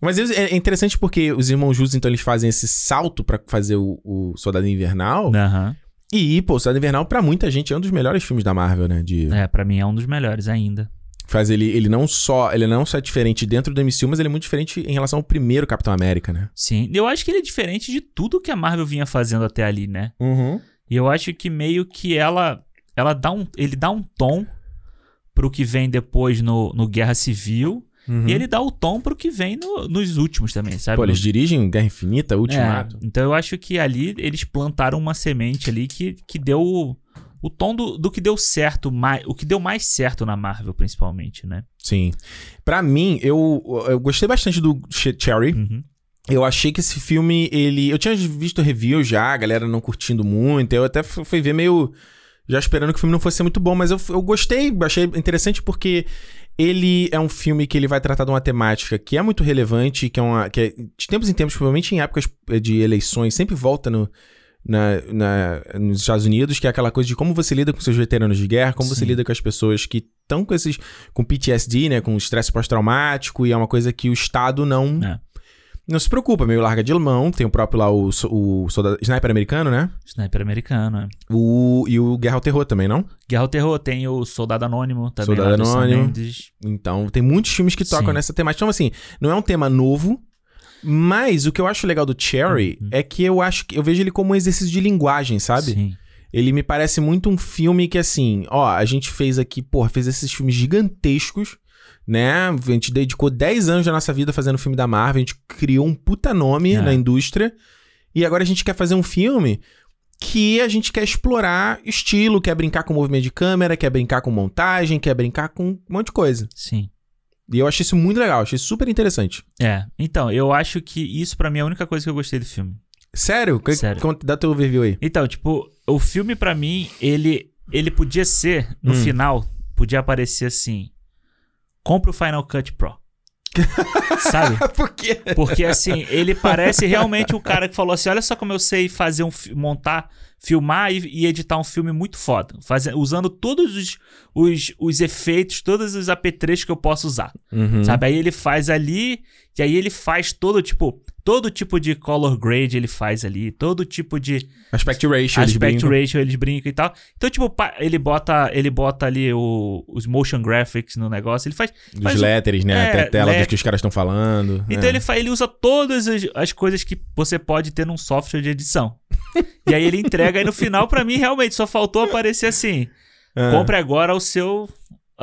Mas eles- é interessante porque os irmãos Justos, então, eles fazem esse salto pra fazer o, o Soldado Invernal. Aham. E, pô, Soldado Invernal, pra muita gente, é um dos melhores filmes da Marvel, né? De, É, pra mim é um dos melhores ainda. Faz ele, ele não só. Ele não só é diferente dentro do MCU, mas ele é muito diferente em relação ao primeiro Capitão América, né? Sim. Eu acho que ele é diferente de tudo que a Marvel vinha fazendo até ali, né? Uhum. E eu acho que meio que ela. ela dá um, ele dá um tom pro que vem depois no, no Guerra Civil. E ele dá o tom pro que vem no- nos últimos também, sabe? Pô, eles dirigem Guerra Infinita, Ultimato. É, então eu acho que ali eles plantaram uma semente ali que, que deu o, o tom do, do que deu certo, mais, o que deu mais certo na Marvel, principalmente, né? Sim. Pra mim, eu, eu gostei bastante do Ch- Cherry. Uhum. Eu achei que esse filme, ele. Eu tinha visto review já, a galera não curtindo muito. Eu até fu- fui ver meio. Já esperando que o filme não fosse ser muito bom, mas eu, eu gostei, achei interessante porque ele é um filme que ele vai tratar de uma temática que é muito relevante, que é uma. que é, de tempos em tempos, provavelmente em épocas de eleições, sempre volta no. Na, na- nos Estados Unidos, que é aquela coisa de como você lida com seus veteranos de guerra, como você Sim. lida com as pessoas que estão com esses. com PTSD, né? Com estresse pós-traumático, e é uma coisa que o Estado não. É. Não se preocupa, meio larga de mão. Tem o próprio lá, o, so- o soldado, sniper americano, né? Sniper americano, é. O, e o Guerra ao Terror também, não? Guerra ao Terror tem o Soldado Anônimo também. Soldado Anônimo. Então, tem muitos filmes que tocam Sim. nessa temática. Então, assim, não é um tema novo. Mas o que eu acho legal do Cherry Uhum. é que eu acho que eu vejo ele como um exercício de linguagem, sabe? Sim. Ele me parece muito um filme que, assim, ó, a gente fez aqui, porra, fez esses filmes gigantescos, né? A gente dedicou 10 anos da nossa vida fazendo filme da Marvel, a gente criou um puta nome É. na indústria, e agora a gente quer fazer um filme que a gente quer explorar estilo, quer brincar com movimento de câmera, quer brincar com montagem, quer brincar com um monte de coisa. Sim. E eu achei isso muito legal, achei super interessante. É. Então, eu acho que isso pra mim é a única coisa que eu gostei do filme. Sério? Que- Sério. conta- Dá teu overview aí. Então, tipo, o filme pra mim, ele ele podia ser no Hum. final, podia aparecer assim: compra o Final Cut Pro. Sabe? Por quê? Porque assim, ele parece realmente o cara que falou assim: olha só como eu sei fazer um montar filmar e, e editar um filme muito foda. Fazer, usando todos os, os, os efeitos, todos os apetrechos que eu posso usar. Uhum. Sabe? Aí ele faz ali, e aí ele faz todo tipo. Todo tipo de color grade ele faz ali, todo tipo de Aspect ratio, eles aspect brincam. ratio eles brincam e tal. Então, tipo, ele bota, ele bota ali o- os motion graphics no negócio, ele faz. Dos faz o- letters, né? É, Até tela do letters. que os caras estão falando. Então é. ele, fa- ele usa todas as, as coisas que você pode ter num software de edição. e aí ele entrega, e no final, pra mim, realmente, só faltou aparecer assim: É. compre agora o seu,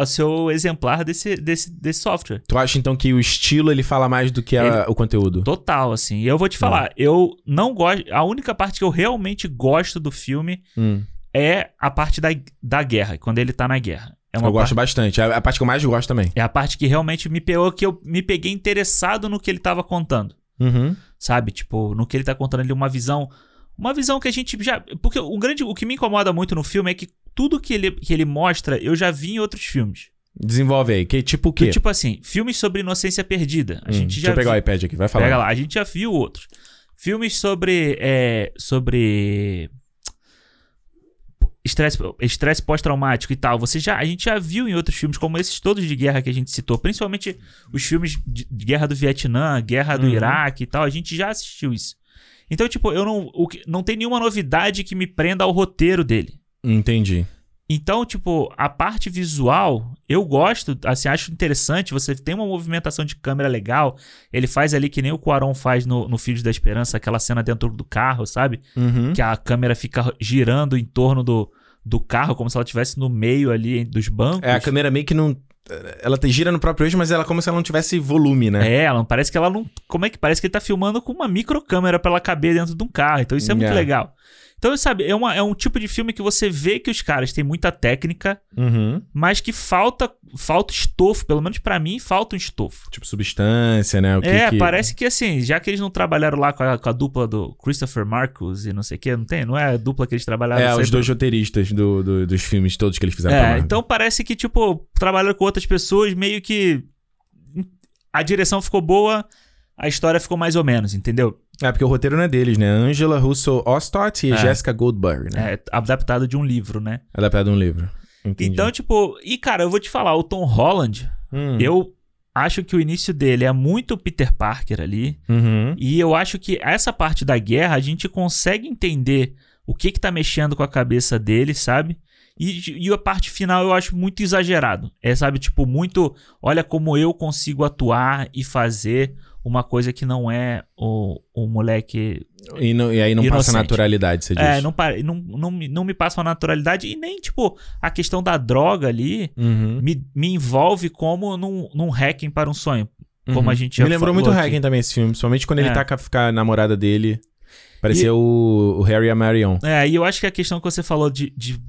o seu exemplar desse, desse, desse software. Tu acha então que o estilo ele fala mais do que a- o conteúdo? Total, assim. E eu vou te falar, eu não gosto. A única parte que eu realmente gosto do filme Hum. é a parte da, da guerra, quando ele tá na guerra. É Eu gosto parte, bastante. É a parte que eu mais gosto também. é a parte que realmente me pegou, que eu me peguei interessado no que ele tava contando. Uhum. Sabe? Tipo, no que ele tá contando ali, uma visão. Uma visão que a gente já. Porque o grande. O que me incomoda muito no filme é que tudo que ele, que ele mostra, eu já vi em outros filmes. Desenvolve aí. Que tipo o quê? Do tipo assim, filmes sobre inocência perdida. A Hum, gente deixa já eu pegar o iPad aqui, vai falar. Pega lá, a gente já viu outros. Filmes sobre. É, sobre. Estresse, estresse pós-traumático e tal. Você já, a gente já viu em outros filmes, como esses todos de guerra que a gente citou, principalmente os filmes de, de guerra do Vietnã, guerra do Uhum. Iraque e tal. A gente já assistiu isso. Então, tipo, eu não. O, que- não tem nenhuma novidade que me prenda ao roteiro dele. Entendi. Então, tipo, a parte visual, eu gosto, assim, acho interessante. Você tem uma movimentação de câmera legal. Ele faz ali que nem o Cuarón faz no, no Filhos da Esperança, aquela cena dentro do carro, sabe? Uhum. Que a câmera fica girando em torno do, do carro, como se ela estivesse no meio ali dos bancos. É, a câmera meio que não. Ela gira no próprio eixo, mas ela como se ela não tivesse volume, né? É, ela parece que ela não. Como é que parece que ele tá filmando com uma microcâmera pra ela caber dentro de um carro. Então isso é muito É. legal. Então, sabe, é, uma, é um tipo de filme que você vê que os caras têm muita técnica, Uhum. mas que falta falta estofo, pelo menos pra mim falta um estofo. Tipo substância, né? Que é, que- parece que assim, já que eles não trabalharam lá com a, com a dupla do Christopher Marcus e não sei o que, não tem? Não é a dupla que eles trabalharam É, os sempre? dois roteiristas do, do- dos filmes todos que eles fizeram É, então parece que, tipo, trabalharam com outras pessoas, meio que a direção ficou boa, a história ficou mais ou menos, entendeu? É, porque o roteiro não é deles, né? Angela Russo Ostott e É. Jessica Goldberg, né? É adaptado de um livro, né? Adaptado de um livro. Entendi. Então, tipo, e cara, eu vou te falar, o Tom Holland, Hum. eu acho que o início dele é muito Peter Parker ali. Uhum. E eu acho que essa parte da guerra a gente consegue entender o que que tá mexendo com a cabeça dele, sabe? E, e a parte final eu acho muito exagerado. É, sabe, tipo, muito. Olha como eu consigo atuar e fazer uma coisa que não é o, o moleque. E, não- e aí não passa Inocente. naturalidade, você diz. É, não, não, não, me- não me passa uma naturalidade. E nem, tipo, a questão da droga ali Uhum. me, me envolve como num, num hacking para um sonho. Como Uhum. a gente já Me lembrou muito o aqui. Hagen também esse filme, principalmente quando ele É. tá com a, namorada dele. Parecia o, o Harry e a Marion. É, e eu acho que a questão que você falou de, de,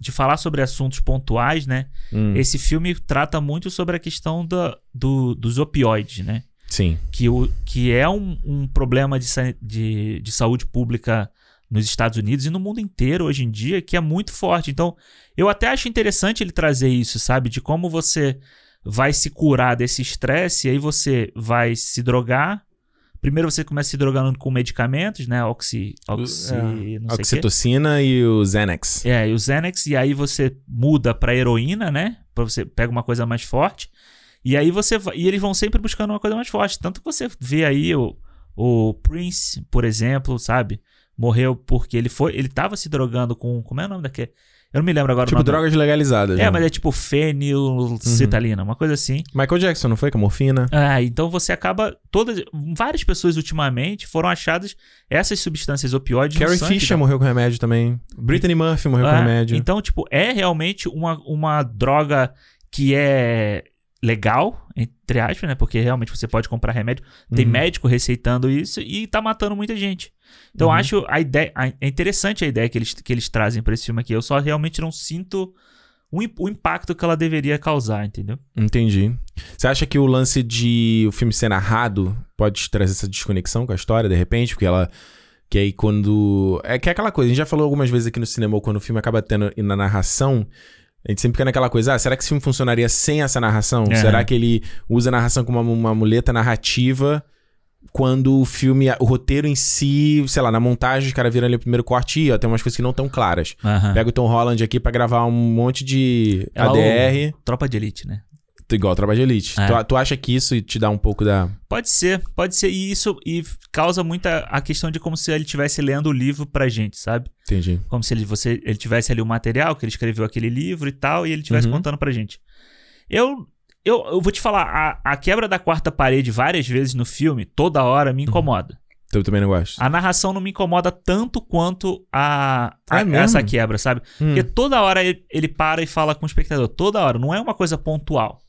de falar sobre assuntos pontuais, né? Hum, Esse filme trata muito sobre a questão da, do, dos opioides, né? Sim. Que, o, que é um, um problema de, de, de saúde pública nos Estados Unidos e no mundo inteiro hoje em dia, que é muito forte. Então, eu até acho interessante ele trazer isso, sabe? De como você vai se curar desse estresse, e aí você vai se drogar. Primeiro você começa se drogando com medicamentos, né? Oxi. Oxi. É, não sei o quê. Oxitocina e o Xanax. É, e o Xanax, e aí você muda pra heroína, né? Pra você pega uma coisa mais forte. E aí você e eles vão sempre buscando uma coisa mais forte. Tanto que você vê aí o, o Prince, por exemplo, sabe? Morreu porque ele foi, ele tava se drogando com, como é o nome daquele? Eu não me lembro agora Tipo, drogas legalizadas. É, né? mas é tipo fenilcetalina, uma coisa assim. Michael Jackson, não foi? Com morfina. Ah, então você acaba todas várias pessoas ultimamente foram achadas essas substâncias opioides Carrie Fisher morreu com remédio também. Brittany Murphy morreu com É, remédio. Então, tipo, é realmente uma, uma droga que é legal, entre aspas, né? Porque realmente você pode comprar remédio. Tem Uhum. médico receitando isso e tá matando muita gente. Então, Uhum. acho a ideia. a- é interessante a ideia que eles, que eles trazem pra esse filme aqui. Eu só realmente não sinto o, o impacto que ela deveria causar, entendeu? Entendi. Você acha que o lance de o filme ser narrado pode trazer essa desconexão com a história, de repente? Porque ela. Que aí quando. É que é aquela coisa, a gente já falou algumas vezes aqui no cinema, quando o filme acaba tendo na narração. A gente sempre fica naquela coisa, ah, será que esse filme funcionaria sem essa narração? É. Será que ele usa a narração como uma, uma muleta narrativa quando o filme, o roteiro em si, sei lá, na montagem, os caras viram ali o primeiro corte e ó, tem umas coisas que não tão claras. Aham. Pega o Tom Holland aqui pra gravar um monte de É lá o ADR, Tropa de Elite, né? Igual Trabalho de Elite. É. Tu, tu acha que isso te dá um pouco da. Pode ser, pode ser. E isso e causa muita a questão de como se ele estivesse lendo o livro pra gente, sabe? Entendi. Como se ele, você, ele tivesse ali o material, que ele escreveu aquele livro e tal, e ele estivesse Uhum. contando pra gente. Eu, eu, eu vou te falar, a, a quebra da quarta parede várias vezes no filme, toda hora, Uhum. me incomoda. Eu também não gosto. A narração não me incomoda tanto quanto a, a- é essa quebra, sabe? Hum, Porque toda hora ele, ele para e fala com o espectador. Toda hora, não é uma coisa pontual.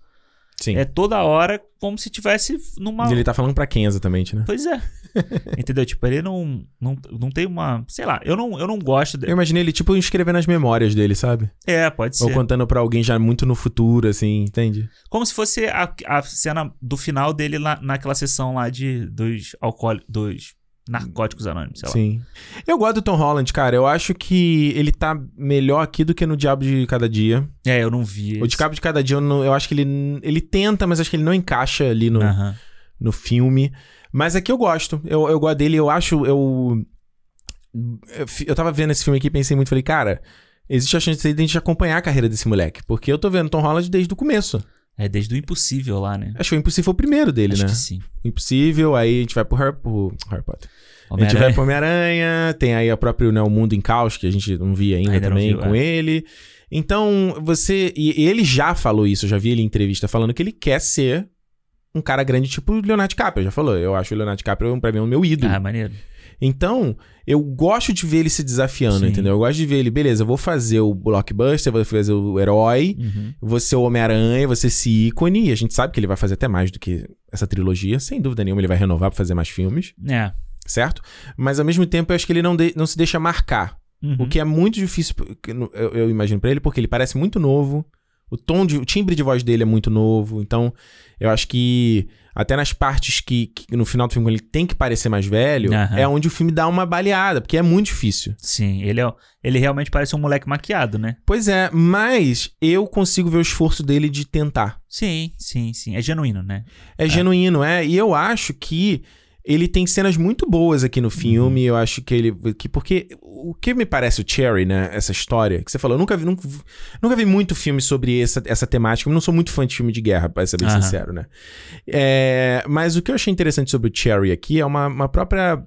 Sim. É toda hora como se tivesse numa. E ele tá falando pra quem exatamente, né? Pois é. Entendeu? Tipo, ele não, não, não tem uma. Sei lá, eu não, eu não gosto Eu dele. imaginei ele, tipo, escrevendo as memórias dele, sabe? É, pode ser. Ou contando pra alguém já muito no futuro, assim, entende? Como se fosse a, a cena do final dele lá, naquela sessão lá de, dos alcoólicos, dos narcóticos anônimos, sei lá. Sim. Eu gosto do Tom Holland, cara. Eu acho que ele tá melhor aqui do que no Diabo de Cada Dia. É, eu não vi. O esse. Diabo de Cada Dia, eu, não- eu acho que ele, ele tenta, mas acho que ele não encaixa ali no, no filme. Mas aqui eu gosto. Eu, eu gosto dele, eu acho. Eu, eu, eu tava vendo esse filme aqui e pensei muito, falei, cara, existe a chance de a gente acompanhar a carreira desse moleque. Porque eu tô vendo Tom Holland desde o começo. É desde o impossível lá, né? Acho que o Impossível foi o primeiro dele, Acho né? que sim. O Impossível, aí a gente vai pro Harry, pro Harry Potter. A gente Homem-Aranha. vai pro Homem-Aranha, tem aí o próprio né, O Mundo em Caos, que a gente não via ainda, Ainda também viu, com é. ele. Então, você. E ele já falou isso, eu já vi ele em entrevista falando que ele quer ser um cara grande tipo o Leonardo DiCaprio. Já falou, eu acho o Leonardo DiCaprio, pra mim, o meu ídolo. Ah, maneiro. Então, eu gosto de ver ele se desafiando, Sim. entendeu? Eu gosto de ver ele, beleza, eu vou fazer o blockbuster, vou fazer o herói, Uhum. vou ser o Homem-Aranha, vou ser esse ícone. E a gente sabe que ele vai fazer até mais do que essa trilogia. Sem dúvida nenhuma, ele vai renovar pra fazer mais filmes É. certo? Mas ao mesmo tempo eu acho que ele não, de- não se deixa marcar. Uhum. O que é muito difícil, eu, eu imagino pra ele, porque ele parece muito novo. O tom de, o timbre de voz dele é muito novo. Então, eu acho que até nas partes que, que no final do filme ele tem que parecer mais velho, Aham. é onde o filme dá uma baleada, porque é muito difícil. Sim, ele, é, ele realmente parece um moleque maquiado, né? Pois é, mas eu consigo ver o esforço dele de tentar. Sim, sim, sim. É genuíno, né? É, genuíno, é. E eu acho que ele tem cenas muito boas aqui no filme. Eu acho que ele. Que, porque o que me parece o Cherry, né? Essa história que você falou, eu nunca vi, nunca, nunca vi muito filme sobre essa, essa temática. Eu não sou muito fã de filme de guerra, pra ser bem Aham. sincero, né? É, mas o que eu achei interessante sobre o Cherry aqui é uma, uma própria.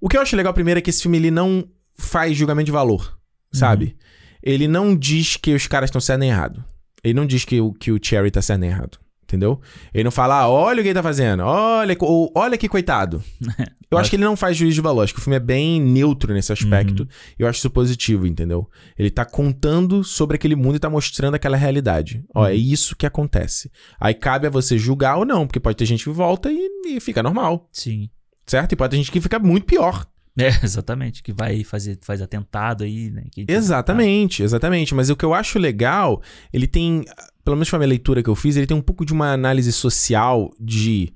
O que eu acho legal primeiro é que esse filme ele não faz julgamento de valor, sabe? Ele não diz que os caras estão certo nem errado. Ele não diz que o, que o Cherry tá certo nem errado. Entendeu? Ele não fala, ah, olha o que ele tá fazendo, olha, ou, olha que coitado. Eu acho que ele não faz juízo de valor. Acho que o filme é bem neutro nesse aspecto. E eu acho isso positivo, entendeu? Ele tá contando sobre aquele mundo e tá mostrando aquela realidade. Ó, é isso que acontece. Aí cabe a você julgar ou não, porque pode ter gente que volta e, e fica normal, Sim. certo? E pode ter gente que fica muito pior. É, exatamente. Que vai fazer faz atentado aí, né? Que- Exatamente, exatamente. Mas o que eu acho legal, ele tem, pelo menos foi a minha leitura que eu fiz, ele tem um pouco de uma análise social de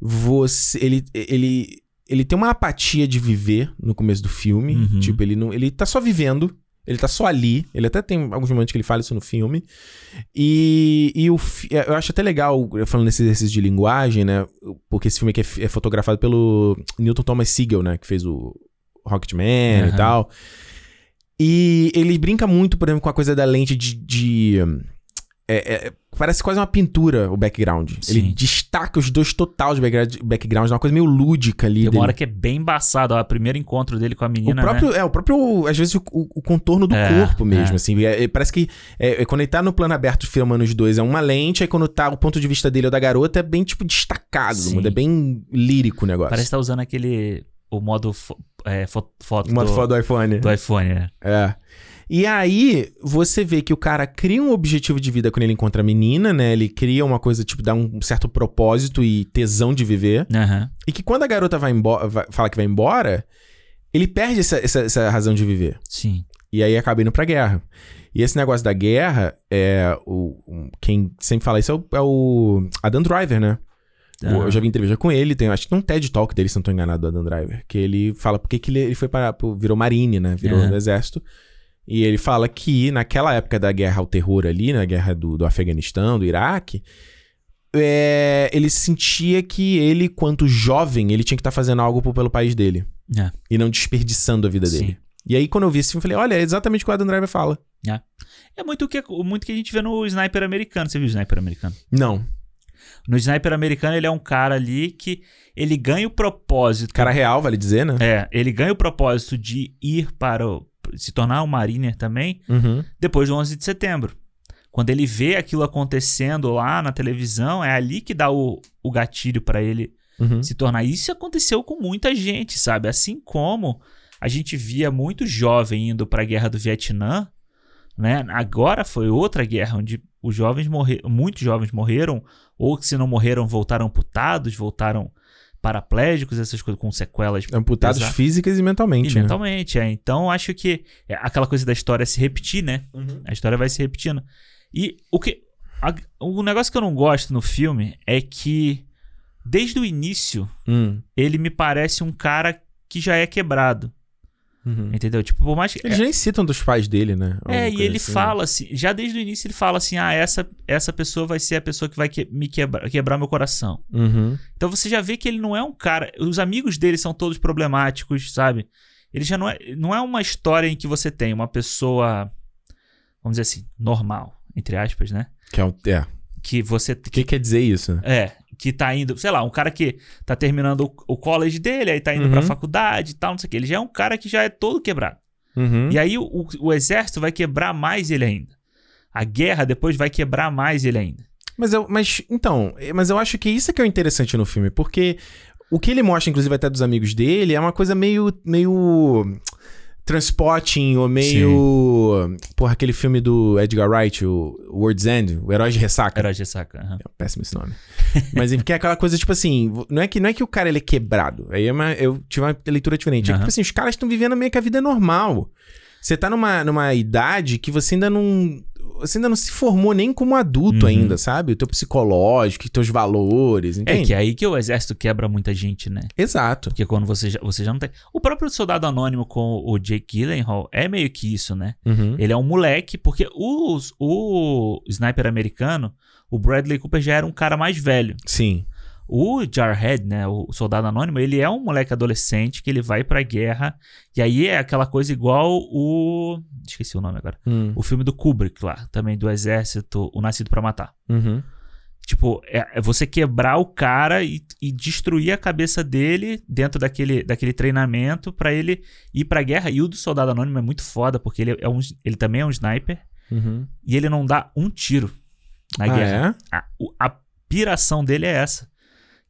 você. Ele. ele ele tem uma apatia de viver no começo do filme. Uhum. Tipo, ele não. Ele tá só vivendo. Ele tá só ali. Ele até tem alguns momentos que ele fala isso no filme. E, e o, fi- eu acho até legal, falando nesse exercício de linguagem, né? Porque esse filme aqui é, é fotografado pelo Newton Thomas Siegel, né? Que fez o Rocketman e Aham. tal. E ele brinca muito, por exemplo, com a coisa da lente de. de, é- é- parece quase uma pintura o background. Ele Sim. destaca os dois total de background, background, uma coisa meio lúdica ali. Tem uma hora que é bem embaçado. ó, O primeiro encontro dele com a O menina, próprio, né? é, o próprio, às vezes, o, o- o contorno do É, corpo mesmo, é. assim. É- é- parece que é, é quando ele tá no plano aberto filmando os dois, é uma lente, aí quando tá o ponto de vista dele ou da garota, é bem, tipo, destacado. mundo, É bem lírico o negócio. Parece que tá usando aquele... O modo fo- é, fo- foto Uma do, foto do iPhone. do iPhone, né? É. E aí, você vê que o cara cria um objetivo de vida quando ele encontra a menina, né? Ele cria uma coisa, tipo, dá um certo propósito e tesão de viver. Aham. E que quando a garota vai embora, vai- fala que vai embora, ele perde essa, essa, essa razão de viver. Sim. E aí acaba indo pra guerra. E esse negócio da guerra, é o, quem sempre fala isso é o, é o Adam Driver, né? Eu já vi entrevista com ele, tem, acho que tem um TED Talk dele, se não tô enganado, do Adam Driver, que ele fala porque que ele, ele foi para virou marine, né? Virou do exército. E ele fala que naquela época da guerra ao terror ali, na guerra do, do Afeganistão, do Iraque, é, ele sentia que ele, quanto jovem, ele tinha que estar fazendo algo pelo país dele. É. E não desperdiçando a vida Sim. dele. E aí, quando eu vi esse filme, eu falei, olha, é exatamente o que o Adam Driver fala. É muito o que, muito que a gente vê no Sniper americano. Você viu o Sniper americano? Não. No Sniper americano, ele é um cara ali que ele ganha o propósito. Cara real, vale dizer, né? É, ele ganha o propósito de ir para o, se tornar um Mariner também Uhum. depois do 11 de setembro. Quando ele vê aquilo acontecendo lá na televisão, é ali que dá o, o gatilho para ele Uhum. se tornar. Isso aconteceu com muita gente, sabe? Assim como a gente via muito jovem indo para a guerra do Vietnã, né? Agora foi outra guerra onde os jovens morreram, muitos jovens morreram, ou que se não morreram voltaram amputados, voltaram paraplégicos, essas coisas com sequelas Amputados Exato. físicas e mentalmente. e né? mentalmente, é. Então acho que é aquela coisa da história se repetir, né? Uhum. A história vai se repetindo. E o que. a- o negócio que eu não gosto no filme é que, desde o início, Hum. ele me parece um cara que já é quebrado. Uhum. Entendeu? Tipo, por mais que. Eles nem citam dos pais dele, né? É, e ele assim. fala assim, já desde o início ele fala assim: ah, essa, essa pessoa vai ser a pessoa que vai que- me quebrar, quebrar meu coração. Uhum. Então você já vê que ele não é um cara. Os amigos dele são todos problemáticos, sabe? Ele já não é. Não é uma história em que você tem uma pessoa. Vamos dizer assim, normal, entre aspas, né? Que é, o- é. Que você. O que quer dizer isso? né? É, que tá indo, sei lá, um cara que tá terminando o, o college dele, aí tá indo Uhum. pra faculdade e tal, não sei o que. Ele já é um cara que já é todo quebrado. Uhum. E aí o, o- o exército vai quebrar mais ele ainda. A guerra depois vai quebrar mais ele ainda. Mas eu, mas então, é, mas eu acho que isso é que é o interessante no filme, porque o que ele mostra, inclusive até dos amigos dele, é uma coisa meio, meio transporting ou meio, porra, aquele filme do Edgar Wright, o World's End, o Herói de Ressaca. Herói de saca. aham. É péssimo esse nome. Mas enfim, que é aquela coisa, tipo assim, não é que, não é que o cara ele é quebrado. Aí é uma- eu tive uma leitura diferente. É que, tipo assim, os caras estão vivendo meio que a vida normal. Você tá numa, numa idade que você ainda não. Você ainda não se formou nem como adulto Uhum. ainda, sabe? O teu psicológico, os teus valores, É entende? que é aí que o exército quebra muita gente, né? Exato. Porque quando você já, você já não tem. O próprio Soldado Anônimo com o Jake Gyllenhaal é meio que isso, né? Uhum. Ele é um moleque, porque os, o sniper americano, o Bradley Cooper já era um cara mais velho. Sim. O Jarhead, né, o soldado anônimo, ele é um moleque adolescente que ele vai pra guerra. E aí é aquela coisa igual o. Esqueci o nome agora. Hum. O filme do Kubrick lá, também do exército, O Nascido pra Matar. Uhum. Tipo, é, é você quebrar o cara e, e destruir a cabeça dele dentro daquele, daquele treinamento pra ele ir pra guerra. E o do soldado anônimo é muito foda, porque ele, é um, ele também é um sniper Uhum. e ele não dá um tiro na Ah, guerra. é? A, a piração dele é essa.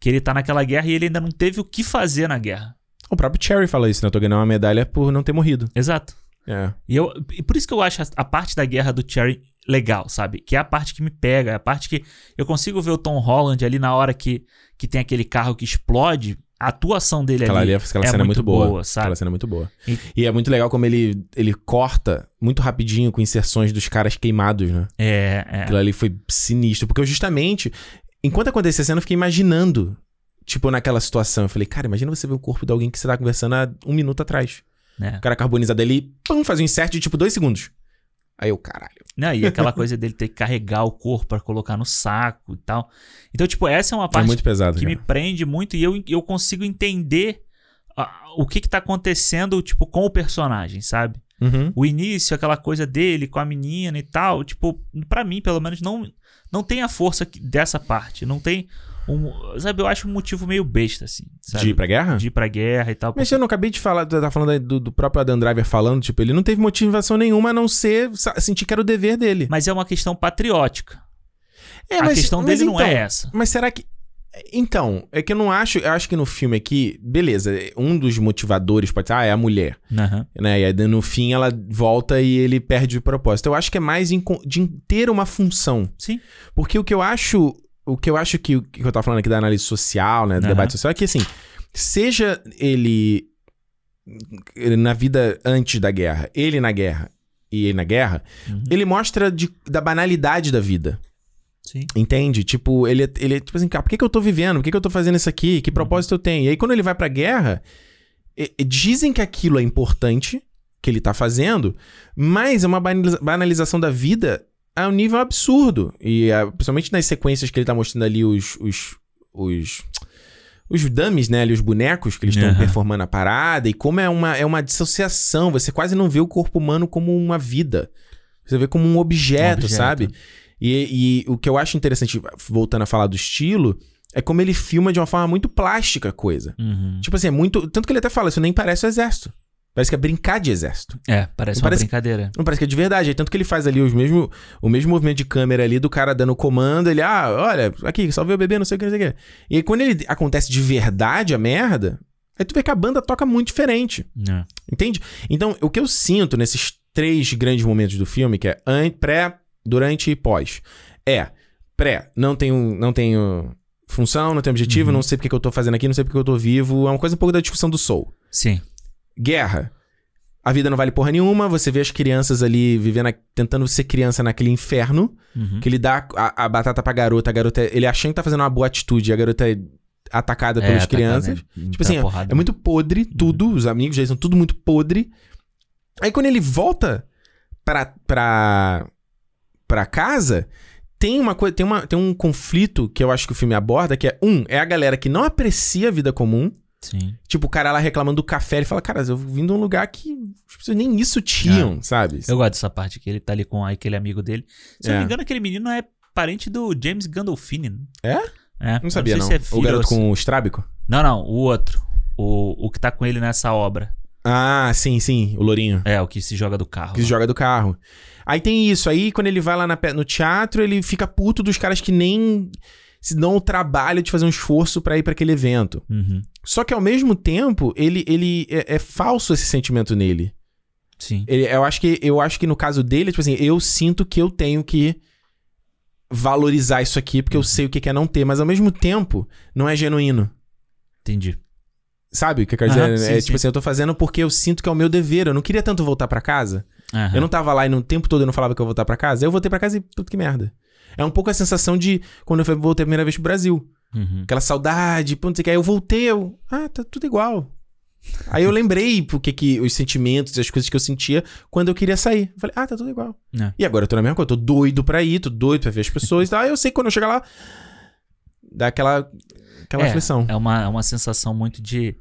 Que ele tá naquela guerra e ele ainda não teve o que fazer na guerra. O próprio Cherry fala isso, né? Eu tô ganhando uma medalha por não ter morrido. Exato. É. E, eu, e por isso que eu acho a, a parte da guerra do Cherry legal, sabe? Que é a parte que me pega, é a parte que eu consigo ver o Tom Holland ali na hora que, que tem aquele carro que explode. A atuação dele Aquela, ali ali, aquela é cena é muito boa. boa, sabe? Aquela cena é muito boa. E- E é muito legal como ele, ele corta muito rapidinho com inserções dos caras queimados, né? É, é. Aquilo ali foi sinistro. Porque eu justamente, enquanto acontecia a cena, eu fiquei imaginando, tipo, naquela situação. Eu falei, cara, imagina você ver o corpo de alguém que você tá conversando há um minuto atrás. né? O cara carbonizado ali, pum, faz um insert de tipo dois segundos. Aí eu, caralho. Não, e aquela coisa dele ter que carregar o corpo pra colocar no saco e tal. Então, tipo, essa é uma É parte muito pesado, que cara. me prende muito e eu, eu consigo entender ah, o que que tá acontecendo, tipo, com o personagem, sabe? Uhum. O início, aquela coisa dele com a menina e tal, tipo, pra mim, pelo menos, não, não tem a força dessa parte. Não tem um. Sabe, eu acho um motivo meio besta, assim. Sabe? De ir pra guerra? De ir pra guerra e tal. Mas eu não acabei de falar, tá falando do, do próprio Adam Driver falando, tipo, ele não teve motivação nenhuma a não ser sentir que era o dever dele. Mas é uma questão patriótica. É, a mas- questão mas dele não é então, essa. Mas será que. Então, é que eu não acho. Eu acho que no filme aqui, beleza, um dos motivadores pode ser, ah, é a mulher. Aham. Né? E aí no fim ela volta e ele perde o propósito. Eu acho que é mais de ter uma função. Sim. Porque o que eu acho. O que eu acho que, que eu tava falando aqui da análise social, né? Do Aham. debate social, é que assim, seja ele na vida antes da guerra, ele na guerra e ele na guerra, Uhum. ele mostra de- da banalidade da vida. Sim. Entende? Tipo, ele, é- ele é tipo assim, cara, por que, que eu tô vivendo? Por que, que eu tô fazendo isso aqui? Que propósito eu tenho? E aí, quando ele vai pra guerra, e- e dizem que aquilo é importante, que ele tá fazendo, mas é uma banaliza- banalização da vida a um nível absurdo. E ah, principalmente nas sequências que ele tá mostrando ali os. os, os os dummies, né, ali, os bonecos que eles estão Aham. performando a parada, e como é uma, é uma dissociação, você quase não vê o corpo humano como uma vida. Você vê como um objeto, objeto. sabe? E, e o que eu acho interessante, voltando a falar do estilo, é como ele filma de uma forma muito plástica a coisa. Uhum. Tipo assim, é muito. Tanto que ele até fala, isso nem parece o exército. Parece que é brincar de exército. É, parece uma Parece- brincadeira. Não parece que é de verdade. Aí, tanto que ele faz ali os mesmo, o mesmo movimento de câmera ali do cara dando comando. Ele, ah, olha, aqui, salvei o bebê, não sei o que, não sei o que. E aí, quando ele acontece de verdade a merda, aí tu vê que a banda toca muito diferente. É. Entende? Então, o que eu sinto nesses três grandes momentos do filme, que é pré, durante e pós, é pré, não tenho, não tenho função, não tenho objetivo, Uhum. não sei porque que eu tô fazendo aqui, não sei porque eu tô vivo. É uma coisa um pouco da discussão do Soul. Sim. Guerra. A vida não vale porra nenhuma, você vê as crianças ali vivendo, tentando ser criança naquele inferno, Uhum. que ele dá a, a batata pra garota, a garota, ele achando que tá fazendo uma boa atitude, e a garota é atacada É, pelas atacar, crianças. né? Tipo assim, Dá porrada. É muito podre, tudo. Os amigos já são tudo muito podre. Aí quando ele volta pra, pra, pra casa, tem uma coisa, tem, uma, tem um conflito que eu acho que o filme aborda, que é, um, é a galera que não aprecia a vida comum. Sim. Tipo, o cara lá reclamando do café, ele fala, cara, eu vim de um lugar que pessoas nem isso tinham, sabe? Eu gosto dessa parte que ele tá ali com aquele amigo dele. Se eu não É. me engano, aquele menino é parente do James Gandolfini. É? É. Não sabia, sei não. se é o garoto com o estrábico? Não, não. O outro. O, o que tá com ele nessa obra. Ah, sim, sim, o lourinho. É, o que se joga do carro. Que se lá. joga do carro. Aí tem isso. Aí quando ele vai lá na no teatro, ele fica puto dos caras que nem se dão o trabalho de fazer um esforço pra ir pra aquele evento. Uhum. Só que ao mesmo tempo, ele, ele é, é falso esse sentimento nele. Sim. Ele- eu, acho que, eu acho que no caso dele, tipo assim, eu sinto que eu tenho que valorizar isso aqui, porque eu sei o que que é não ter, mas ao mesmo tempo, não é genuíno. Entendi. Sabe o que eu quero Aham, dizer? sim, é sim. tipo assim, eu tô fazendo porque eu sinto que é o meu dever. Eu não queria tanto voltar pra casa. Aham. Eu não tava lá e no tempo todo eu não falava que eu ia voltar pra casa. Eu voltei pra casa e puta que merda. É um pouco a sensação de quando eu voltei a primeira vez pro Brasil. Uhum. Aquela saudade, pô, não sei o que. Aí eu voltei, eu. Ah, tá tudo igual. Aí eu lembrei porque que os sentimentos e as coisas que eu sentia quando eu queria sair. Eu falei, ah, tá tudo igual. É. E agora eu tô na mesma coisa, eu tô doido pra ir, tô doido pra ver as pessoas e tal. Aí eu sei que quando eu chegar lá, dá aquela, aquela é, aflição. É uma, é uma sensação muito de.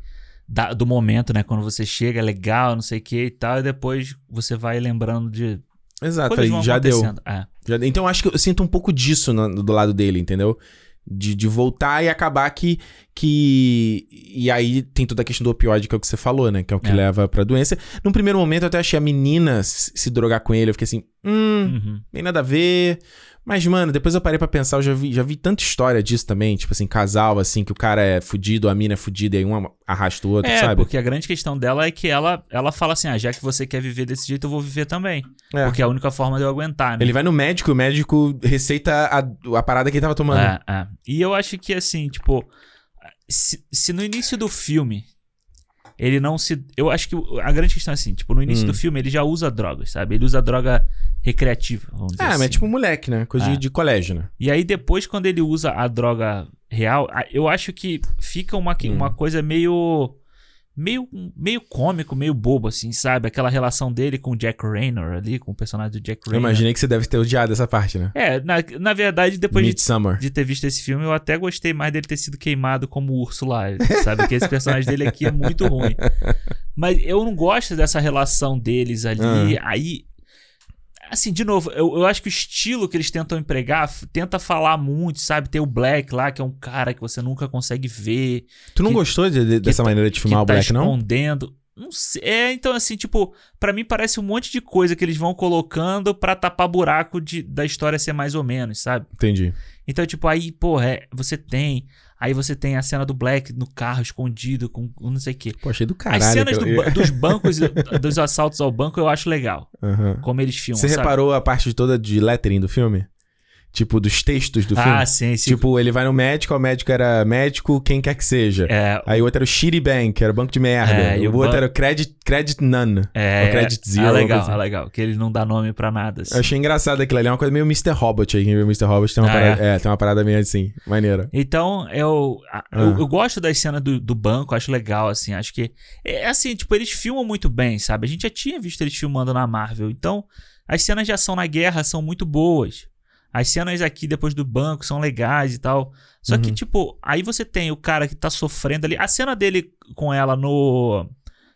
da- do momento, né? Quando você chega, é legal, não sei o que e tal, e depois você vai lembrando de. Exato, vão já deu. É. Já- então acho que eu sinto um pouco disso no- do lado dele, entendeu? De, de voltar e acabar que, que. E aí tem toda a questão do opioide, que é o que você falou, né? Que é o que É. leva pra doença. Num primeiro momento eu até achei a menina se, se drogar com ele. Eu fiquei assim, hum, Uhum. nem nada a ver. Mas, mano, depois eu parei pra pensar, eu já vi, já vi tanta história disso também. Tipo assim, casal, assim, que o cara é fudido, a mina é fudida, e aí um arrasta o outro, É, sabe? porque a grande questão dela é que ela, ela fala assim: ah, já que você quer viver desse jeito, eu vou viver também. É. Porque é a única forma de eu aguentar, né? Ele vai no médico, o médico receita a, a parada que ele tava tomando. É, é. E eu acho que, assim, tipo, se, se no início do filme ele não se. Eu acho que a grande questão é assim: tipo, no início Hum. do filme ele já usa drogas, sabe? Ele usa droga recreativa, vamos dizer Ah, assim. mas é tipo moleque, né? Coisa É. de, de colégio, né? E aí depois, quando ele usa a droga real, eu acho que fica uma, Hum. uma coisa meio. Meio, meio cômico, meio bobo, assim, sabe? Aquela relação dele com o Jack Raynor ali, com o personagem do Jack Eu Raynor. imaginei que você deve ter odiado essa parte, né? É, na, na verdade, depois de de ter visto esse filme, eu até gostei mais dele ter sido queimado como urso lá. Sabe? Que esse personagem dele aqui é muito ruim. Mas eu não gosto dessa relação deles ali. Ah. Aí. Assim, de novo, eu, eu acho que o estilo que eles tentam empregar tenta falar muito, sabe? Tem o Black lá, que é um cara que você nunca consegue ver. Tu não que- gostou de- de- dessa tá- maneira de filmar o tá Black, não? escondendo. Não sei. É, então, assim, tipo, pra mim parece um monte de coisa que eles vão colocando pra tapar buraco de, da história ser mais ou menos, sabe? Entendi. Então, tipo, aí, porra, é, você tem. Aí você tem a cena do Black no carro escondido com não sei o quê. Pô, achei do caralho. As cenas do eu- dos bancos, dos assaltos ao banco, eu acho legal. Aham. Como eles filmam. Você sabe? reparou a parte toda de lettering do filme? Tipo, dos textos do filme. Ah, sim, sim. Tipo, ele vai no médico, o médico era médico, quem quer que seja. é, Aí o outro era o Shitty Bank, era o banco de merda. É, e o o outro ban- era o Credit, credit None. é, o Credit Zero. é alguma legal, coisa é assim. legal. Que ele não dá nome pra nada. assim. Eu achei engraçado aquilo ali, é uma coisa meio Mr. Robot aí. Quem viu Mr. Robot tem uma Ah, parada. É? tem uma parada meio assim, maneira. Então, eu, a- Ah. eu, eu gosto das cenas do, do banco, acho legal, assim. Acho que. É assim, tipo, eles filmam muito bem, sabe? A gente já tinha visto eles filmando na Marvel. Então, as cenas de ação na guerra são muito boas. As cenas aqui depois do banco são legais e tal. Só que, Uhum. tipo, aí você tem o cara que tá sofrendo ali. A cena dele com ela no.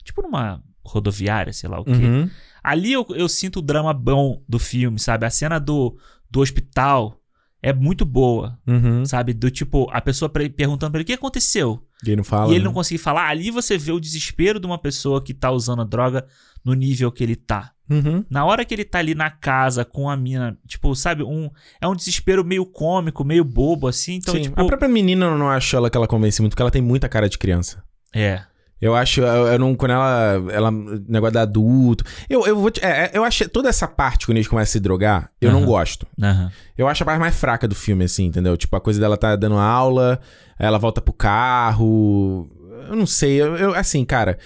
Tipo, numa rodoviária, sei lá o quê. Uhum. Ali eu, eu sinto o drama bom do filme, sabe? A cena do, do hospital é muito boa, Uhum. sabe? Do tipo, a pessoa perguntando pra ele o que aconteceu. E ele não fala. e ele né? não consegue falar. Ali você vê o desespero de uma pessoa que tá usando a droga no nível que ele tá. Uhum. Na hora que ele tá ali na casa com a mina, tipo, sabe? Um, é um desespero meio cômico, meio bobo, assim. Então, Sim. tipo. A própria menina eu não acho ela que ela convence muito, porque ela tem muita cara de criança. É. Eu acho, eu, eu não, quando ela, ela, negócio da adulto, eu, eu vou, te- é, é, eu acho, toda essa parte quando eles começam a se drogar, eu não Aham. gosto. Aham. Eu acho a parte mais fraca do filme, assim, entendeu? Tipo, a coisa dela tá dando aula, ela volta pro carro, eu não sei, eu, eu- assim, cara,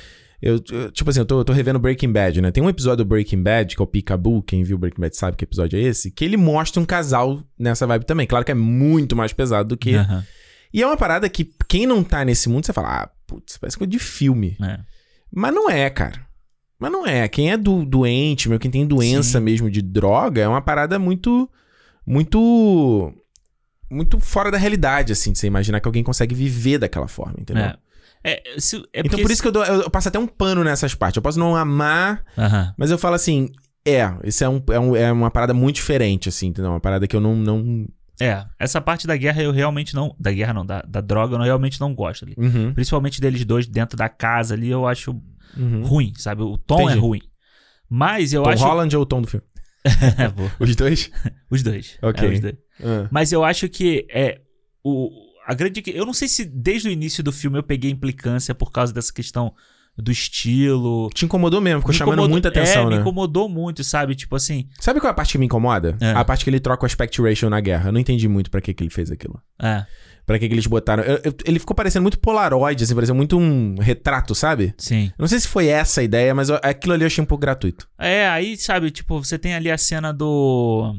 eu, eu- tipo assim, eu tô, eu tô revendo Breaking Bad, né? Tem um episódio do Breaking Bad, que é o Peekaboo, quem viu Breaking Bad sabe que episódio é esse, que ele mostra um casal nessa vibe também. Claro que é muito mais pesado do que... Aham. E é uma parada que quem não tá nesse mundo, você fala, ah, putz, parece coisa de filme. É. Mas não é, cara. Mas não é. Quem é do, doente, meu, quem tem doença Sim. mesmo de droga, é uma parada muito. Muito. Muito fora da realidade, assim, de você imaginar que alguém consegue viver daquela forma, entendeu? É. É, se- é então por isso que eu, dou, eu, passo até um pano nessas partes. Eu posso não amar, mas eu falo assim. É, isso é, um, é, um- é uma parada muito diferente, assim, entendeu? Uma parada que eu não. não... É, essa parte da guerra eu realmente não. Da guerra não, da, da droga eu realmente não gosto ali. Uhum, Principalmente deles dois dentro da casa ali, eu acho uhum. ruim, sabe? O tom Entendi. é ruim. Mas eu Tom acho. Holland ou o tom do filme? É. Os dois? os dois. Ok. É, os dois. Ah. Mas eu acho que é. O, a grande. Eu não sei se desde o início do filme eu peguei implicância por causa dessa questão do estilo. Te incomodou mesmo, ficou Me chamando incomodou- muita atenção, é, né? me incomodou muito, sabe? Tipo assim. Sabe qual é a parte que me incomoda? É. A parte que ele troca o aspect ratio na guerra. Eu não entendi muito pra que, que ele fez aquilo. É, Pra que, que eles botaram. eu- eu- ele ficou parecendo muito Polaroid, assim, parecendo muito um retrato, sabe? sim. Eu não sei se foi essa a ideia, mas eu- aquilo ali eu achei um pouco gratuito. É, aí, sabe, tipo, você tem ali a cena do.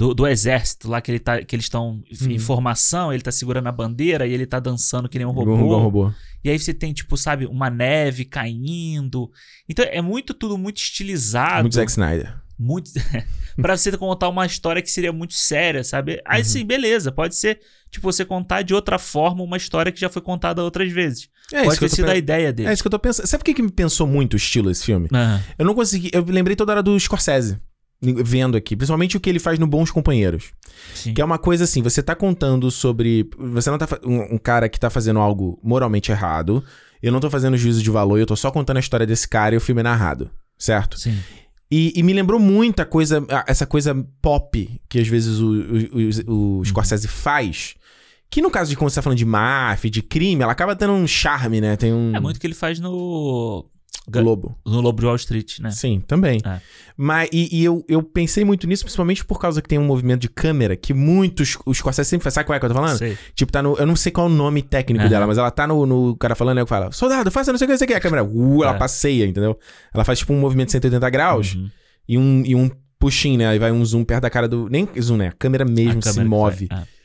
Do, do exército lá que, ele tá, que eles estão em Hum. formação, ele tá segurando a bandeira e ele tá dançando que nem um robô. Um robô. E aí você tem, tipo, sabe, uma neve caindo. Então é muito, tudo muito estilizado. Muito Zack Snyder. muito para você contar uma história que seria muito séria, sabe? Uhum. Aí sim, beleza, pode ser tipo você contar de outra forma uma história que já foi contada outras vezes. É pode ter sido pen- a ideia dele. É isso que eu tô pensando. Sabe por que, que me pensou muito o estilo desse filme? Aham, Eu não consegui. Eu lembrei toda hora do Scorsese. Vendo aqui, principalmente o que ele faz no Bons Companheiros. sim. Que é uma coisa assim, você tá contando sobre. Você não tá. Um, um cara que tá fazendo algo moralmente errado. Eu não tô fazendo juízo de valor, eu tô só contando a história desse cara e o filme é narrado. Certo? Sim. E, e me lembrou muito a coisa, essa coisa pop que às vezes o, o, o- o Scorsese faz. Que no caso de quando você tá falando de máfia, de crime, ela acaba tendo um charme, né? Tem um É muito que ele faz no globo. no Lobo de Wall Street, né? Sim, também. É. Mas, e, e eu, eu pensei muito nisso, principalmente por causa que tem um movimento de câmera que muitos. Os Scorsese sempre faz. Sabe qual é que eu tô falando? Sei. Tipo, tá no. Eu não sei qual é o nome técnico dela, mas ela tá no, no cara falando, né? Que fala, soldado, faça não sei o que, não sei o que. A câmera, uh, ela É. passeia, entendeu? Ela faz tipo um movimento de 180 graus Uhum. e, um, e um puxinho, né? Aí vai um zoom perto da cara do. Nem zoom, né? A câmera mesmo A se câmera que move. faz, é.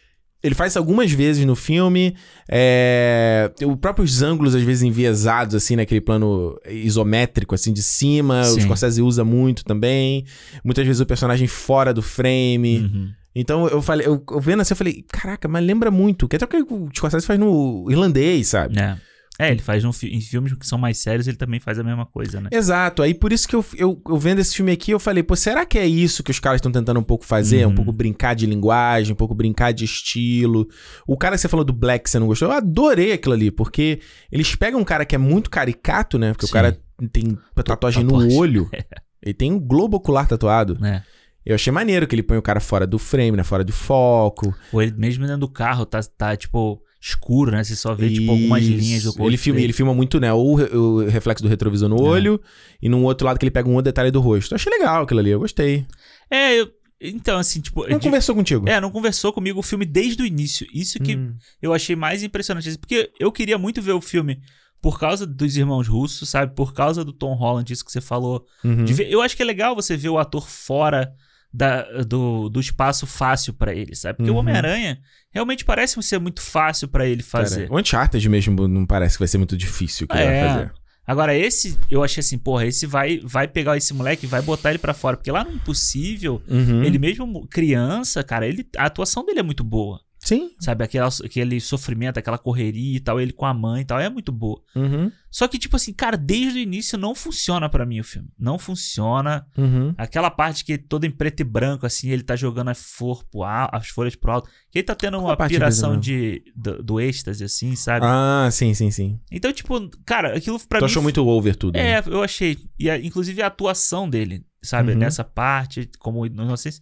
Ele faz isso algumas vezes no filme. É... Os próprios ângulos, às vezes, enviesados, assim, naquele plano isométrico, assim, de cima. O Sim. Scorsese usa muito também. Muitas vezes o personagem fora do frame. Uhum. Então eu falei, eu, eu vendo assim, eu falei, caraca, mas lembra muito. Que até o que o Scorsese faz no irlandês, sabe? É. É, ele faz no fi- em filmes que são mais sérios, ele também faz a mesma coisa, né? Exato, aí por isso que eu, eu, eu vendo esse filme aqui, eu falei, pô, será que é isso que os caras estão tentando um pouco fazer? Uhum. Um pouco brincar de linguagem, um pouco brincar de estilo. O cara que você falou do Black, você não gostou, eu adorei aquilo ali, porque eles pegam um cara que é muito caricato, né? Porque o Sim. cara tem tatuagem no Tatuagem. olho. Ele tem um globo ocular tatuado. né? Eu achei maneiro que ele põe o cara fora do frame, né? Fora de foco. Ou ele mesmo dentro do carro tá, tá tipo, escuro, né? Você só vê, tipo, algumas Isso. linhas do rosto Ele filma, dele. ele filma muito, né? O, re- o reflexo do retrovisor no É. olho e num outro lado que ele pega um outro detalhe do rosto. Eu achei legal aquilo ali, eu gostei. É, eu, Então, assim, tipo. Não de- conversou contigo? É, não conversou comigo o filme desde o início. Isso que Hum. eu achei mais impressionante. assim, Porque eu queria muito ver o filme por causa dos irmãos russos, sabe? Por causa do Tom Holland, isso que você falou. Uhum. Ver- eu acho que é legal você ver o ator fora da- do, do espaço fácil pra ele, sabe? Porque o Uhum. Homem-Aranha realmente parece ser muito fácil pra ele fazer. Cara, o Uncharted mesmo não parece que vai ser muito difícil que ele vai É. fazer. Agora, esse, eu achei assim, porra, esse vai, vai pegar esse moleque e vai botar ele pra fora. Porque lá no Impossível, Uhum. ele mesmo criança, cara, ele, a atuação dele é muito boa. Sim. Sabe, aquela, aquele sofrimento, aquela correria e tal, ele com a mãe e tal, é muito boa. Uhum. Só que, tipo assim, cara, desde o início não funciona pra mim o filme. Não funciona. Uhum. Aquela parte que toda em preto e branco, assim, ele tá jogando as, flor pro al- as folhas pro alto. Que ele tá tendo Qual uma piração de, do, do êxtase, assim, sabe? Ah, sim, sim, sim. Então, tipo, cara, aquilo pra tu mim. achou muito over tudo. né? É, eu achei. E inclusive a atuação dele, sabe? Uhum. Nessa parte, como não sei se-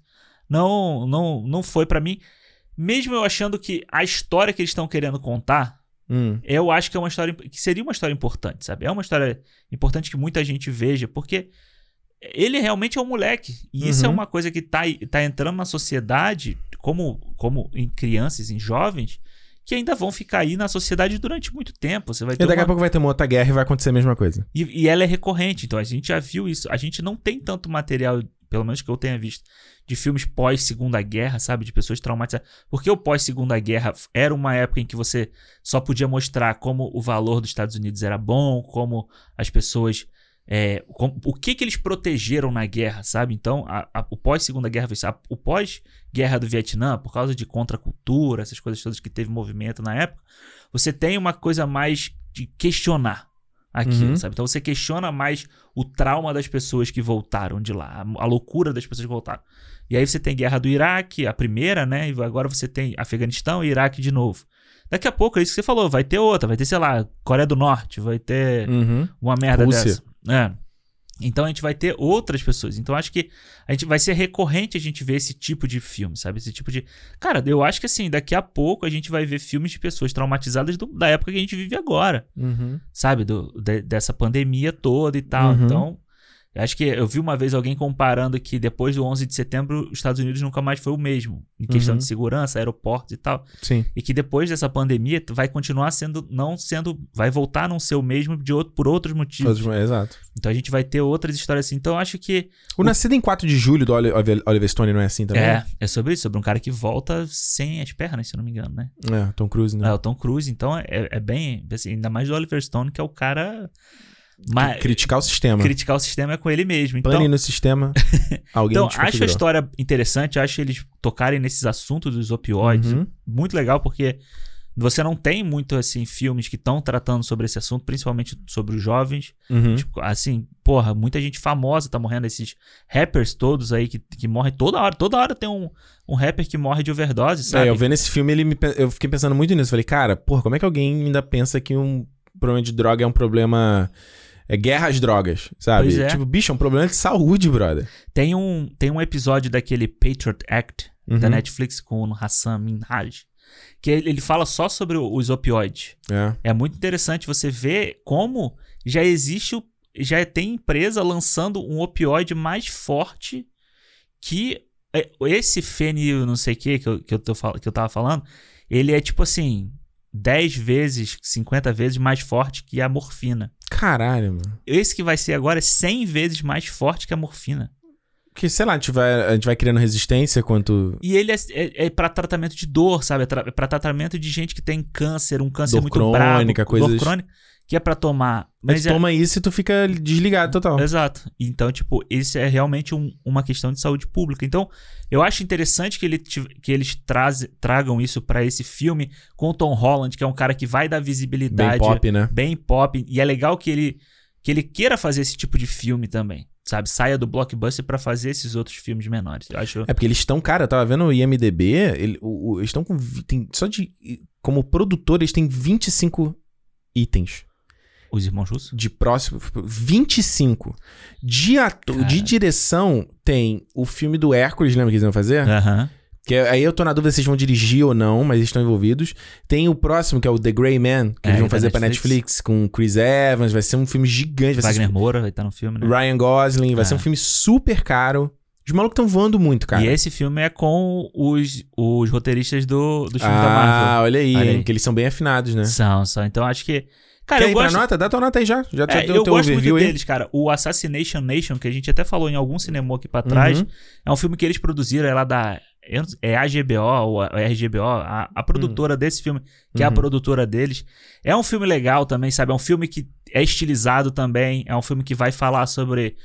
não não não foi pra mim. Mesmo eu achando que a história que eles estão querendo contar, Hum. eu acho que é uma história que seria uma história importante, sabe? É uma história importante que muita gente veja, porque ele realmente é um moleque. E isso é Uhum. uma coisa que tá, tá entrando na sociedade, como, como em crianças, em jovens, que ainda vão ficar aí na sociedade durante muito tempo. Você vai E daqui uma- a pouco vai ter uma outra guerra e vai acontecer a mesma coisa. e, e ela é recorrente, então a gente já viu isso. A gente não tem tanto material, pelo menos que eu tenha visto, de filmes pós-segunda guerra, sabe? De pessoas traumatizadas. Porque o pós-segunda guerra era uma época em que você só podia mostrar como o valor dos Estados Unidos era bom, como as pessoas. é, com- o que que eles protegeram na guerra, sabe? Então, a- a- o pós-segunda guerra. A- o pós-guerra do Vietnã, por causa de contracultura, essas coisas todas que teve movimento na época, você tem uma coisa mais de questionar aquilo, Uhum. sabe? Então você questiona mais o trauma das pessoas que voltaram de lá, a, loucura das pessoas que voltaram. E aí você tem guerra do Iraque, a primeira, né? E agora você tem Afeganistão e Iraque de novo. Daqui a pouco, é isso que você falou, vai ter outra, vai ter, sei lá, Coreia do Norte, vai ter Uhum. uma merda Rússia. dessa. É. Então a gente vai ter outras pessoas. Então acho que a gente vai ser recorrente a gente ver esse tipo de filme, sabe? Esse tipo de. Cara, eu acho que assim, daqui a pouco a gente vai ver filmes de pessoas traumatizadas do- da época que a gente vive agora Uhum. sabe? Do, de- dessa pandemia toda e tal. Uhum. Então, acho que eu vi uma vez alguém comparando que depois do 11 de setembro, os Estados Unidos nunca mais foi o mesmo. Em questão Uhum. de segurança, aeroportos e tal. Sim. E que depois dessa pandemia vai continuar sendo, não sendo, vai voltar a não ser o mesmo de outro, por outros motivos. Todos- Exato. Então a gente vai ter outras histórias assim. Então eu acho que O Nascido em 4 de julho do Oli- Oliver Oliver Stone não é assim também? é, é sobre isso, sobre um cara que volta sem as pernas, se eu não me engano, né? É, Tom Cruise, né? É, o Tom Cruise, então é, é bem, assim, ainda mais do Oliver Stone, que é o cara mais, Criticar o sistema. criticar o sistema é com ele mesmo. Então, Pane no sistema. Alguém então acho a história interessante, acho eles tocarem nesses assuntos dos opioides Uhum. muito legal, porque você não tem muito, assim, filmes que estão tratando sobre esse assunto, principalmente sobre os jovens. Uhum. Tipo, assim, porra, muita gente famosa tá morrendo, esses rappers todos aí que, que morrem toda hora. Toda hora tem um, um rapper que morre de overdose, sabe? É, eu vendo esse filme, ele me, eu fiquei pensando muito nisso. Falei, cara, porra, como é que alguém ainda pensa que um problema de droga é um problema. É guerra às drogas, sabe? É. Tipo, bicho, é um problema de saúde, brother. Tem, um, tem um episódio daquele Patriot Act da Uhum. Netflix com o Hassan Minhaj, que ele, ele fala só sobre o- os opioides. É. É muito interessante você ver como já existe, o- já tem empresa lançando um opioide mais forte que é, esse fenil não sei o que que eu, que, eu tô, que eu tava falando, ele é tipo assim, 10 vezes, 50 vezes mais forte que a morfina. Caralho, mano. Esse que vai ser agora é 100 vezes mais forte que a morfina. Porque, sei lá, a gente vai, a gente vai criando resistência quanto. E ele é, é, é para tratamento de dor, sabe? É, tra- é para tratamento de gente que tem câncer, um câncer Dor muito crônica, brabo, coisas- dor crônica, que é para tomar. Mas Mas é, toma isso e tu fica desligado total. Exato. Então, tipo, isso é realmente um- uma questão de saúde pública. Então, eu acho interessante que, ele que eles traz, tragam isso pra esse filme com o Tom Holland, que é um cara que vai dar Bem visibilidade. pop, né? bem pop. E é legal que ele, que ele queira fazer esse tipo de filme também. Sabe? Saia do blockbuster pra fazer esses outros filmes menores. Eu acho. É porque eles estão, cara, eu tava vendo o IMDB, ele, o, o- eles estão com. Tem, só de. Como produtor, eles têm 25 itens. Os irmãos russos? De próximo. 25. De, ato, Cara. de direção, tem o filme do Hércules, lembra que eles iam fazer? Aham. Que é- aí eu tô na dúvida se eles vão dirigir ou não, mas eles estão envolvidos. Tem o próximo, que é o The Grey Man, que É, eles vão da fazer pra Netflix. Netflix, com Chris Evans. Vai ser um filme gigante. Vai Wagner ser Moura vai estar no filme, né? Ryan Gosling. Vai É. ser um filme super caro. Os malucos estão voando muito, cara. E esse filme é com os, os roteiristas do, do filme da ah, Marvel. olha aí, Olha aí. que eles são bem afinados, né? São, são. Então acho que. Cara, Quer eu ir pra gosto, nota? Dá tua nota aí já. Já é, tem o eu teu gosto muito aí. deles, cara. O Assassination Nation, que a gente até falou em algum cinema aqui pra trás, Uhum. é um filme que eles produziram, é lá da. É a GBO ou a RGBO, a, a produtora desse filme, que é a Uhum. produtora deles. É um filme legal também, sabe? É um filme que é estilizado também. É um filme que vai falar sobre.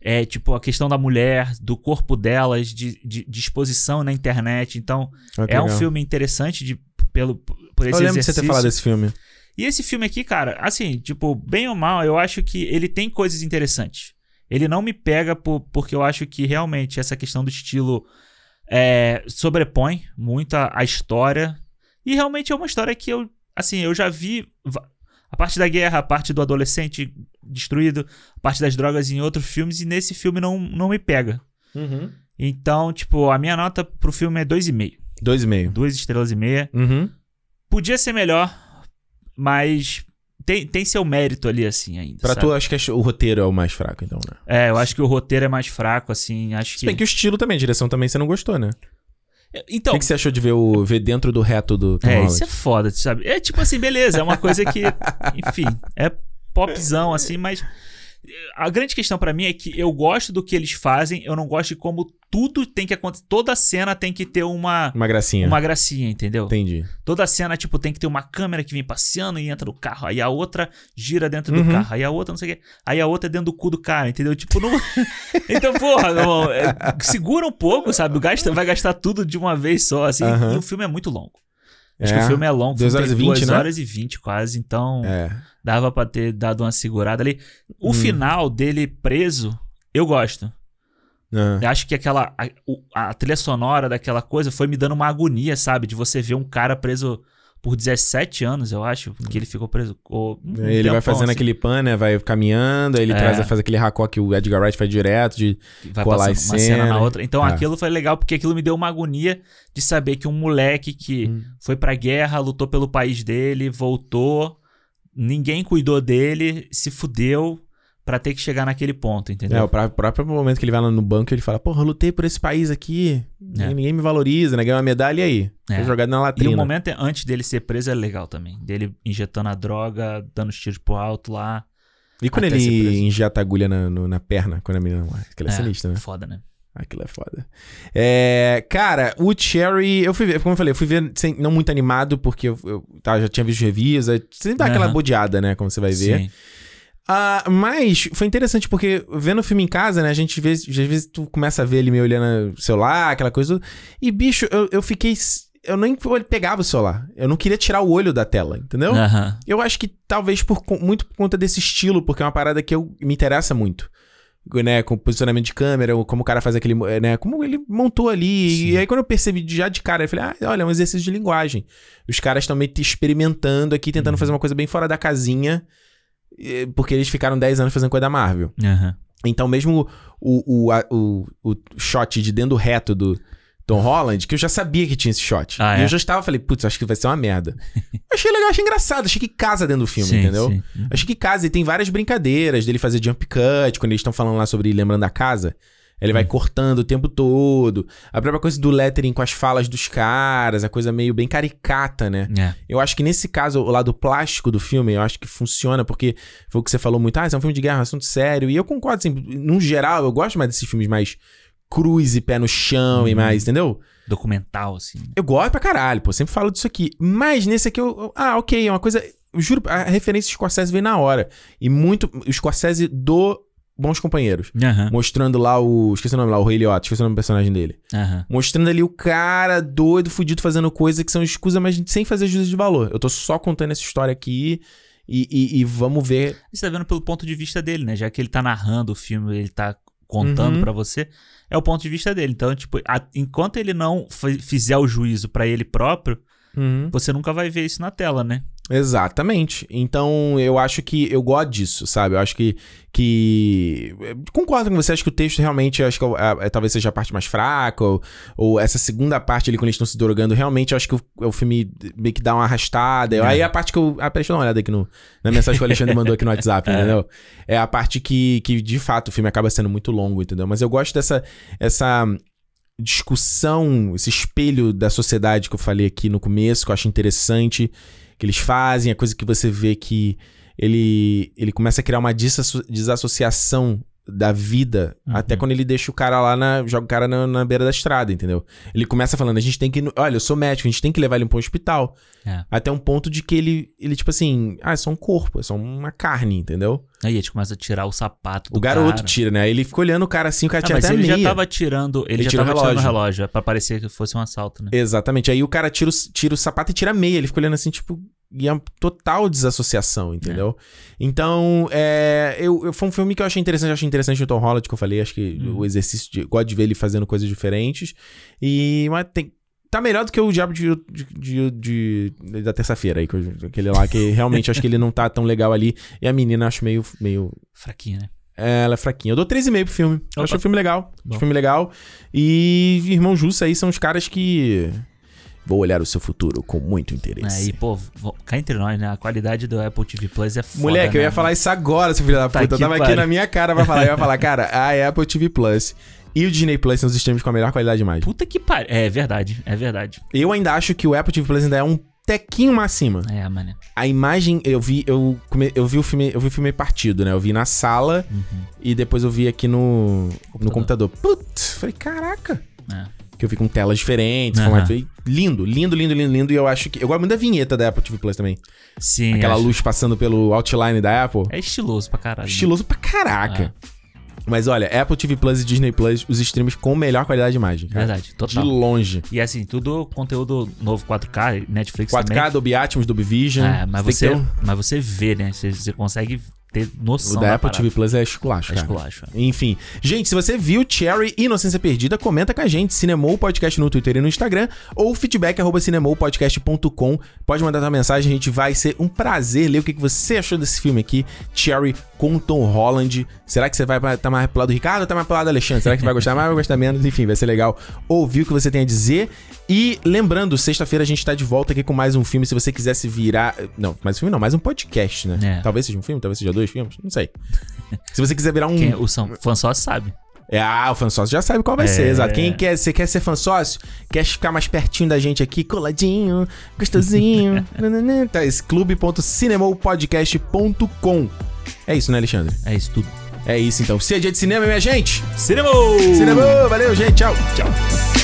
É, tipo, a questão da mulher, do corpo delas, de, de, de exposição na internet. Então, Ah, é um legal. filme interessante de, pelo, por esse Eu lembro de você exercício. ter falado desse filme. E esse filme aqui, cara, assim, tipo, bem ou mal, eu acho que ele tem coisas interessantes. Ele não me pega por, porque eu acho que realmente essa questão do estilo é, sobrepõe muito a, a história. E realmente é uma história que eu, assim, eu já vi a parte da guerra, a parte do adolescente destruído, a parte das drogas em outros filmes, e nesse filme não, não me pega. Então, tipo, a minha nota pro filme é 2,5. Dois e meio. Duas estrelas e meia. Uhum. Podia ser melhor, mas tem, tem seu mérito ali, assim, ainda. Pra sabe? tu, acho que o roteiro é o mais fraco, então, né? É, eu acho que o roteiro é mais fraco, assim. Acho Se que. bem que o estilo também, a direção também você não gostou, né? Então. o que, que você achou de ver, o, ver dentro do reto do Tom É, Holland? isso é foda, sabe? É tipo assim, beleza, é uma coisa que. Enfim, é popzão, assim, mas. A grande questão pra mim é que eu gosto do que eles fazem, eu não gosto de como tudo tem que acontecer. Toda cena tem que ter uma. Uma gracinha. Uma gracinha, entendeu? Entendi. Toda cena, tipo, tem que ter uma câmera que vem passeando e entra no carro. Aí a outra gira dentro Uhum. do carro. Aí a outra não sei o quê. Aí a outra é dentro do cu do cara, entendeu? Tipo, não. então, porra, irmão, é, segura um pouco, sabe? Gasta, vai gastar tudo de uma vez só, assim. Aham. E o filme é muito longo. Acho É. que o filme é longo. o Duas filme horas tem e vinte, duas né? horas e vinte quase. Então, É. dava pra ter dado uma segurada ali. O Hum. final dele preso, eu gosto. Eu acho que aquela. A, a trilha sonora daquela coisa foi me dando uma agonia, sabe? De você ver um cara preso por 17 anos, eu acho, que ele ficou preso. Ou, um Ele vai tempão, fazendo assim, aquele pan, né? Vai caminhando, aí ele É. traz, faz aquele racó que o Edgar Wright faz direto de... vai colar uma cena na cena. outra. Então Ah. aquilo foi legal, porque aquilo me deu uma agonia de saber que um moleque que Hum. foi pra guerra, lutou pelo país dele, voltou, ninguém cuidou dele, se fudeu pra ter que chegar naquele ponto, entendeu? É, o pró- próprio momento que ele vai lá no banco, ele fala, porra, eu lutei por esse país aqui, É. ninguém me valoriza, né? Ganhou uma medalha e aí? É. Foi jogado na E latrina. o momento é- antes dele ser preso é legal também. Dele injetando a droga, dando os tiros pro alto lá. E quando ele injeta a agulha na, no- na perna, quando a menina morre? Aquilo é, sinistro, né? Foda, né? Aquilo é foda. É, cara, o Cherry, eu fui ver, como eu falei, eu fui ver sem- não muito animado, porque eu, eu tá, já tinha visto reviews, sempre dá aquela Aham. bodeada, né, como você vai ver. Sim. Ah, mas foi interessante porque vendo o filme em casa, né? A gente vê, às vezes tu começa a ver ele meio olhando o celular, aquela coisa. E bicho, eu, eu fiquei. Eu nem pegava o celular. Eu não queria tirar o olho da tela, entendeu? Aham. Eu acho que talvez por, muito por conta desse estilo, porque é uma parada que eu, me interessa muito. Né, com posicionamento de câmera, como o cara faz aquele. Né, como ele montou ali. Sim. E aí, quando eu percebi já de cara, eu falei, ah, olha, é um exercício de linguagem. Os caras estão meio que experimentando aqui, tentando Uhum. fazer uma coisa bem fora da casinha. eh, Porque eles ficaram 10 anos fazendo coisa da Marvel. Aham. Então, mesmo o, o, a- o, o shot de dentro do reto do Tom Holland, que eu já sabia que tinha esse shot. Ah, e é? eu já estava, falei, putz, acho que vai ser uma merda. achei legal, achei engraçado, achei que casa dentro do filme, Sim, entendeu? sim. Achei que casa, e tem várias brincadeiras dele fazer jump cut, quando eles estão falando lá sobre lembrando a casa. Ele vai cortando o tempo todo. A própria coisa do lettering com as falas dos caras, a coisa meio bem caricata, né? É. Eu acho que nesse caso, o lado plástico do filme, eu acho que funciona, porque foi o que você falou muito, ah, esse é um filme de guerra, é um assunto sério. E eu concordo, assim, no geral, eu gosto mais desses filmes mais cruz e pé no chão e Uhum. mais, entendeu? Documental, assim. Eu gosto pra caralho, pô, sempre falo disso aqui. Mas nesse aqui, eu, eu- ah, ok, é uma coisa. Eu juro, a referência do Scorsese veio na hora. E muito. O Scorsese do Bons Companheiros. Aham. Mostrando lá o. Esqueci o nome lá, o Ray Liotta, esqueci o nome do personagem dele. Aham. Mostrando ali o cara doido, fudido, fazendo coisa que são escusas, mas sem fazer juízo de valor. Eu tô só contando essa história aqui e, e- e vamos ver. Você tá vendo pelo ponto de vista dele, né? Já que ele tá narrando o filme, ele tá contando Uhum. pra você, é o ponto de vista dele. Então, tipo, a- enquanto ele não fi- fizer o juízo pra ele próprio, Uhum. você nunca vai ver isso na tela, né? Exatamente. Então, eu acho que eu gosto disso, sabe? Eu acho que. que... Concordo com você, acho que o texto realmente acho que é, é, talvez seja a parte mais fraca, ou, ou, essa segunda parte ali, quando eles estão se drogando, realmente acho que o, o filme meio que dá uma arrastada. É. Aí a parte que eu. Ah, deixa eu dar uma olhada aqui no, na mensagem que o Alexandre mandou aqui no WhatsApp, é. entendeu? É a parte que, que, de fato, o filme acaba sendo muito longo, entendeu? Mas eu gosto dessa. Essa, discussão, esse espelho da sociedade que eu falei aqui no começo, que eu acho interessante que eles fazem, a coisa que você vê que ele, ele começa a criar uma desassociação da vida, uhum. até quando ele deixa o cara lá na. joga o cara na, na, beira da estrada, entendeu? Ele começa falando, a gente tem que. Olha, eu sou médico, a gente tem que levar ele para um hospital. É. Até um ponto de que ele, ele, tipo assim, ah, é só um corpo, é só uma carne, entendeu? Aí a gente começa a tirar o sapato do O garoto cara. tira, né? Aí ele fica olhando o cara assim, o cara ah, tinha mas até ele meia. já tava tirando. Ele, ele já tava o tirando o relógio, pra parecer que fosse um assalto, né? Exatamente. Aí o cara tira o, tira o sapato e tira a meia. Ele fica olhando assim, tipo, e é total desassociação, entendeu? É. Então, é, eu, eu, foi um filme que eu achei interessante. Eu achei interessante o Tom Holland, que eu falei. Acho que hum. o exercício de. Gosto de ver ele fazendo coisas diferentes. E. Mas tem. Tá melhor do que o Diabo de, de, de, de da terça-feira aí, aquele lá que realmente acho que ele não tá tão legal ali. E a menina acho meio. meio... Fraquinha, né? É, ela é fraquinha. Eu dou 3,5 pro filme. Opa. Eu acho o filme legal. Acho o filme legal. E Irmão Justo aí são os caras que Vou olhar o seu futuro com muito interesse. É, e, pô, cá entre nós, né? A qualidade do Apple TV Plus é foda, Moleque, né? eu ia falar isso agora, seu filho da tá puta. eu tava aqui na minha cara pra falar. Eu ia falar, cara, a Apple TV Plus e o Disney Plus são os sistemas com a melhor qualidade de imagem. Puta que pariu. É verdade, é verdade. Eu ainda acho que o Apple TV Plus ainda é um tequinho mais acima. É, mano. A imagem, eu vi, eu, eu vi o filme, eu vi o filme partido, né? Eu vi na sala uhum. e depois eu vi aqui no computador. no computador. Putz, falei, caraca. É que eu vi com telas diferentes, uhum. formato lindo, lindo, lindo, lindo, lindo. E eu acho que. Eu gosto muito da vinheta da Apple TV Plus também. Sim. Aquela acho... luz passando pelo outline da Apple. É estiloso pra caralho. Estiloso né? pra caraca. É. Mas olha, Apple TV Plus e Disney Plus, os streams com melhor qualidade de imagem. Cara. Verdade, total. De longe. E assim, tudo conteúdo novo 4K, Netflix 4K, também. 4K, Dolby Atmos, Dolby Vision. É, mas você, um... mas você vê, né? Você, você consegue ter noção. O da, da Apple TV Plus é esculacho, é esculacho. É. Enfim. Gente, se você viu Cherry Inocência Perdida, comenta com a gente. Cinemou Podcast no Twitter e no Instagram. Ou feedback arroba cinemoupodcast.com. Pode mandar sua mensagem, a gente vai ser um prazer ler o que você achou desse filme aqui. Cherry com Tom Holland. Será que você vai estar tá mais pro lado do Ricardo ou tá mais pro lado do Alexandre? Será que você vai gostar mais ou vai gostar menos? Enfim, vai ser legal ouvir o que você tem a dizer. E lembrando, sexta-feira a gente tá de volta aqui com mais um filme. Se você quiser se virar. Não, mais um filme não, mais um podcast, né? É. Talvez seja um filme, talvez seja dois filmes, não sei. se você quiser virar um. Quem, o fã sócio sabe. É, ah, o fã sócio já sabe qual vai é. ser, exato. Quem quer, você quer ser fã sócio? Quer ficar mais pertinho da gente aqui, coladinho, gostosinho. tá, esse clube.cinemopodcast.com. É isso, né, Alexandre? É isso tudo. É isso então. Se é dia de cinema, minha gente. Cinema! Cinema! Valeu, gente. Tchau. Tchau.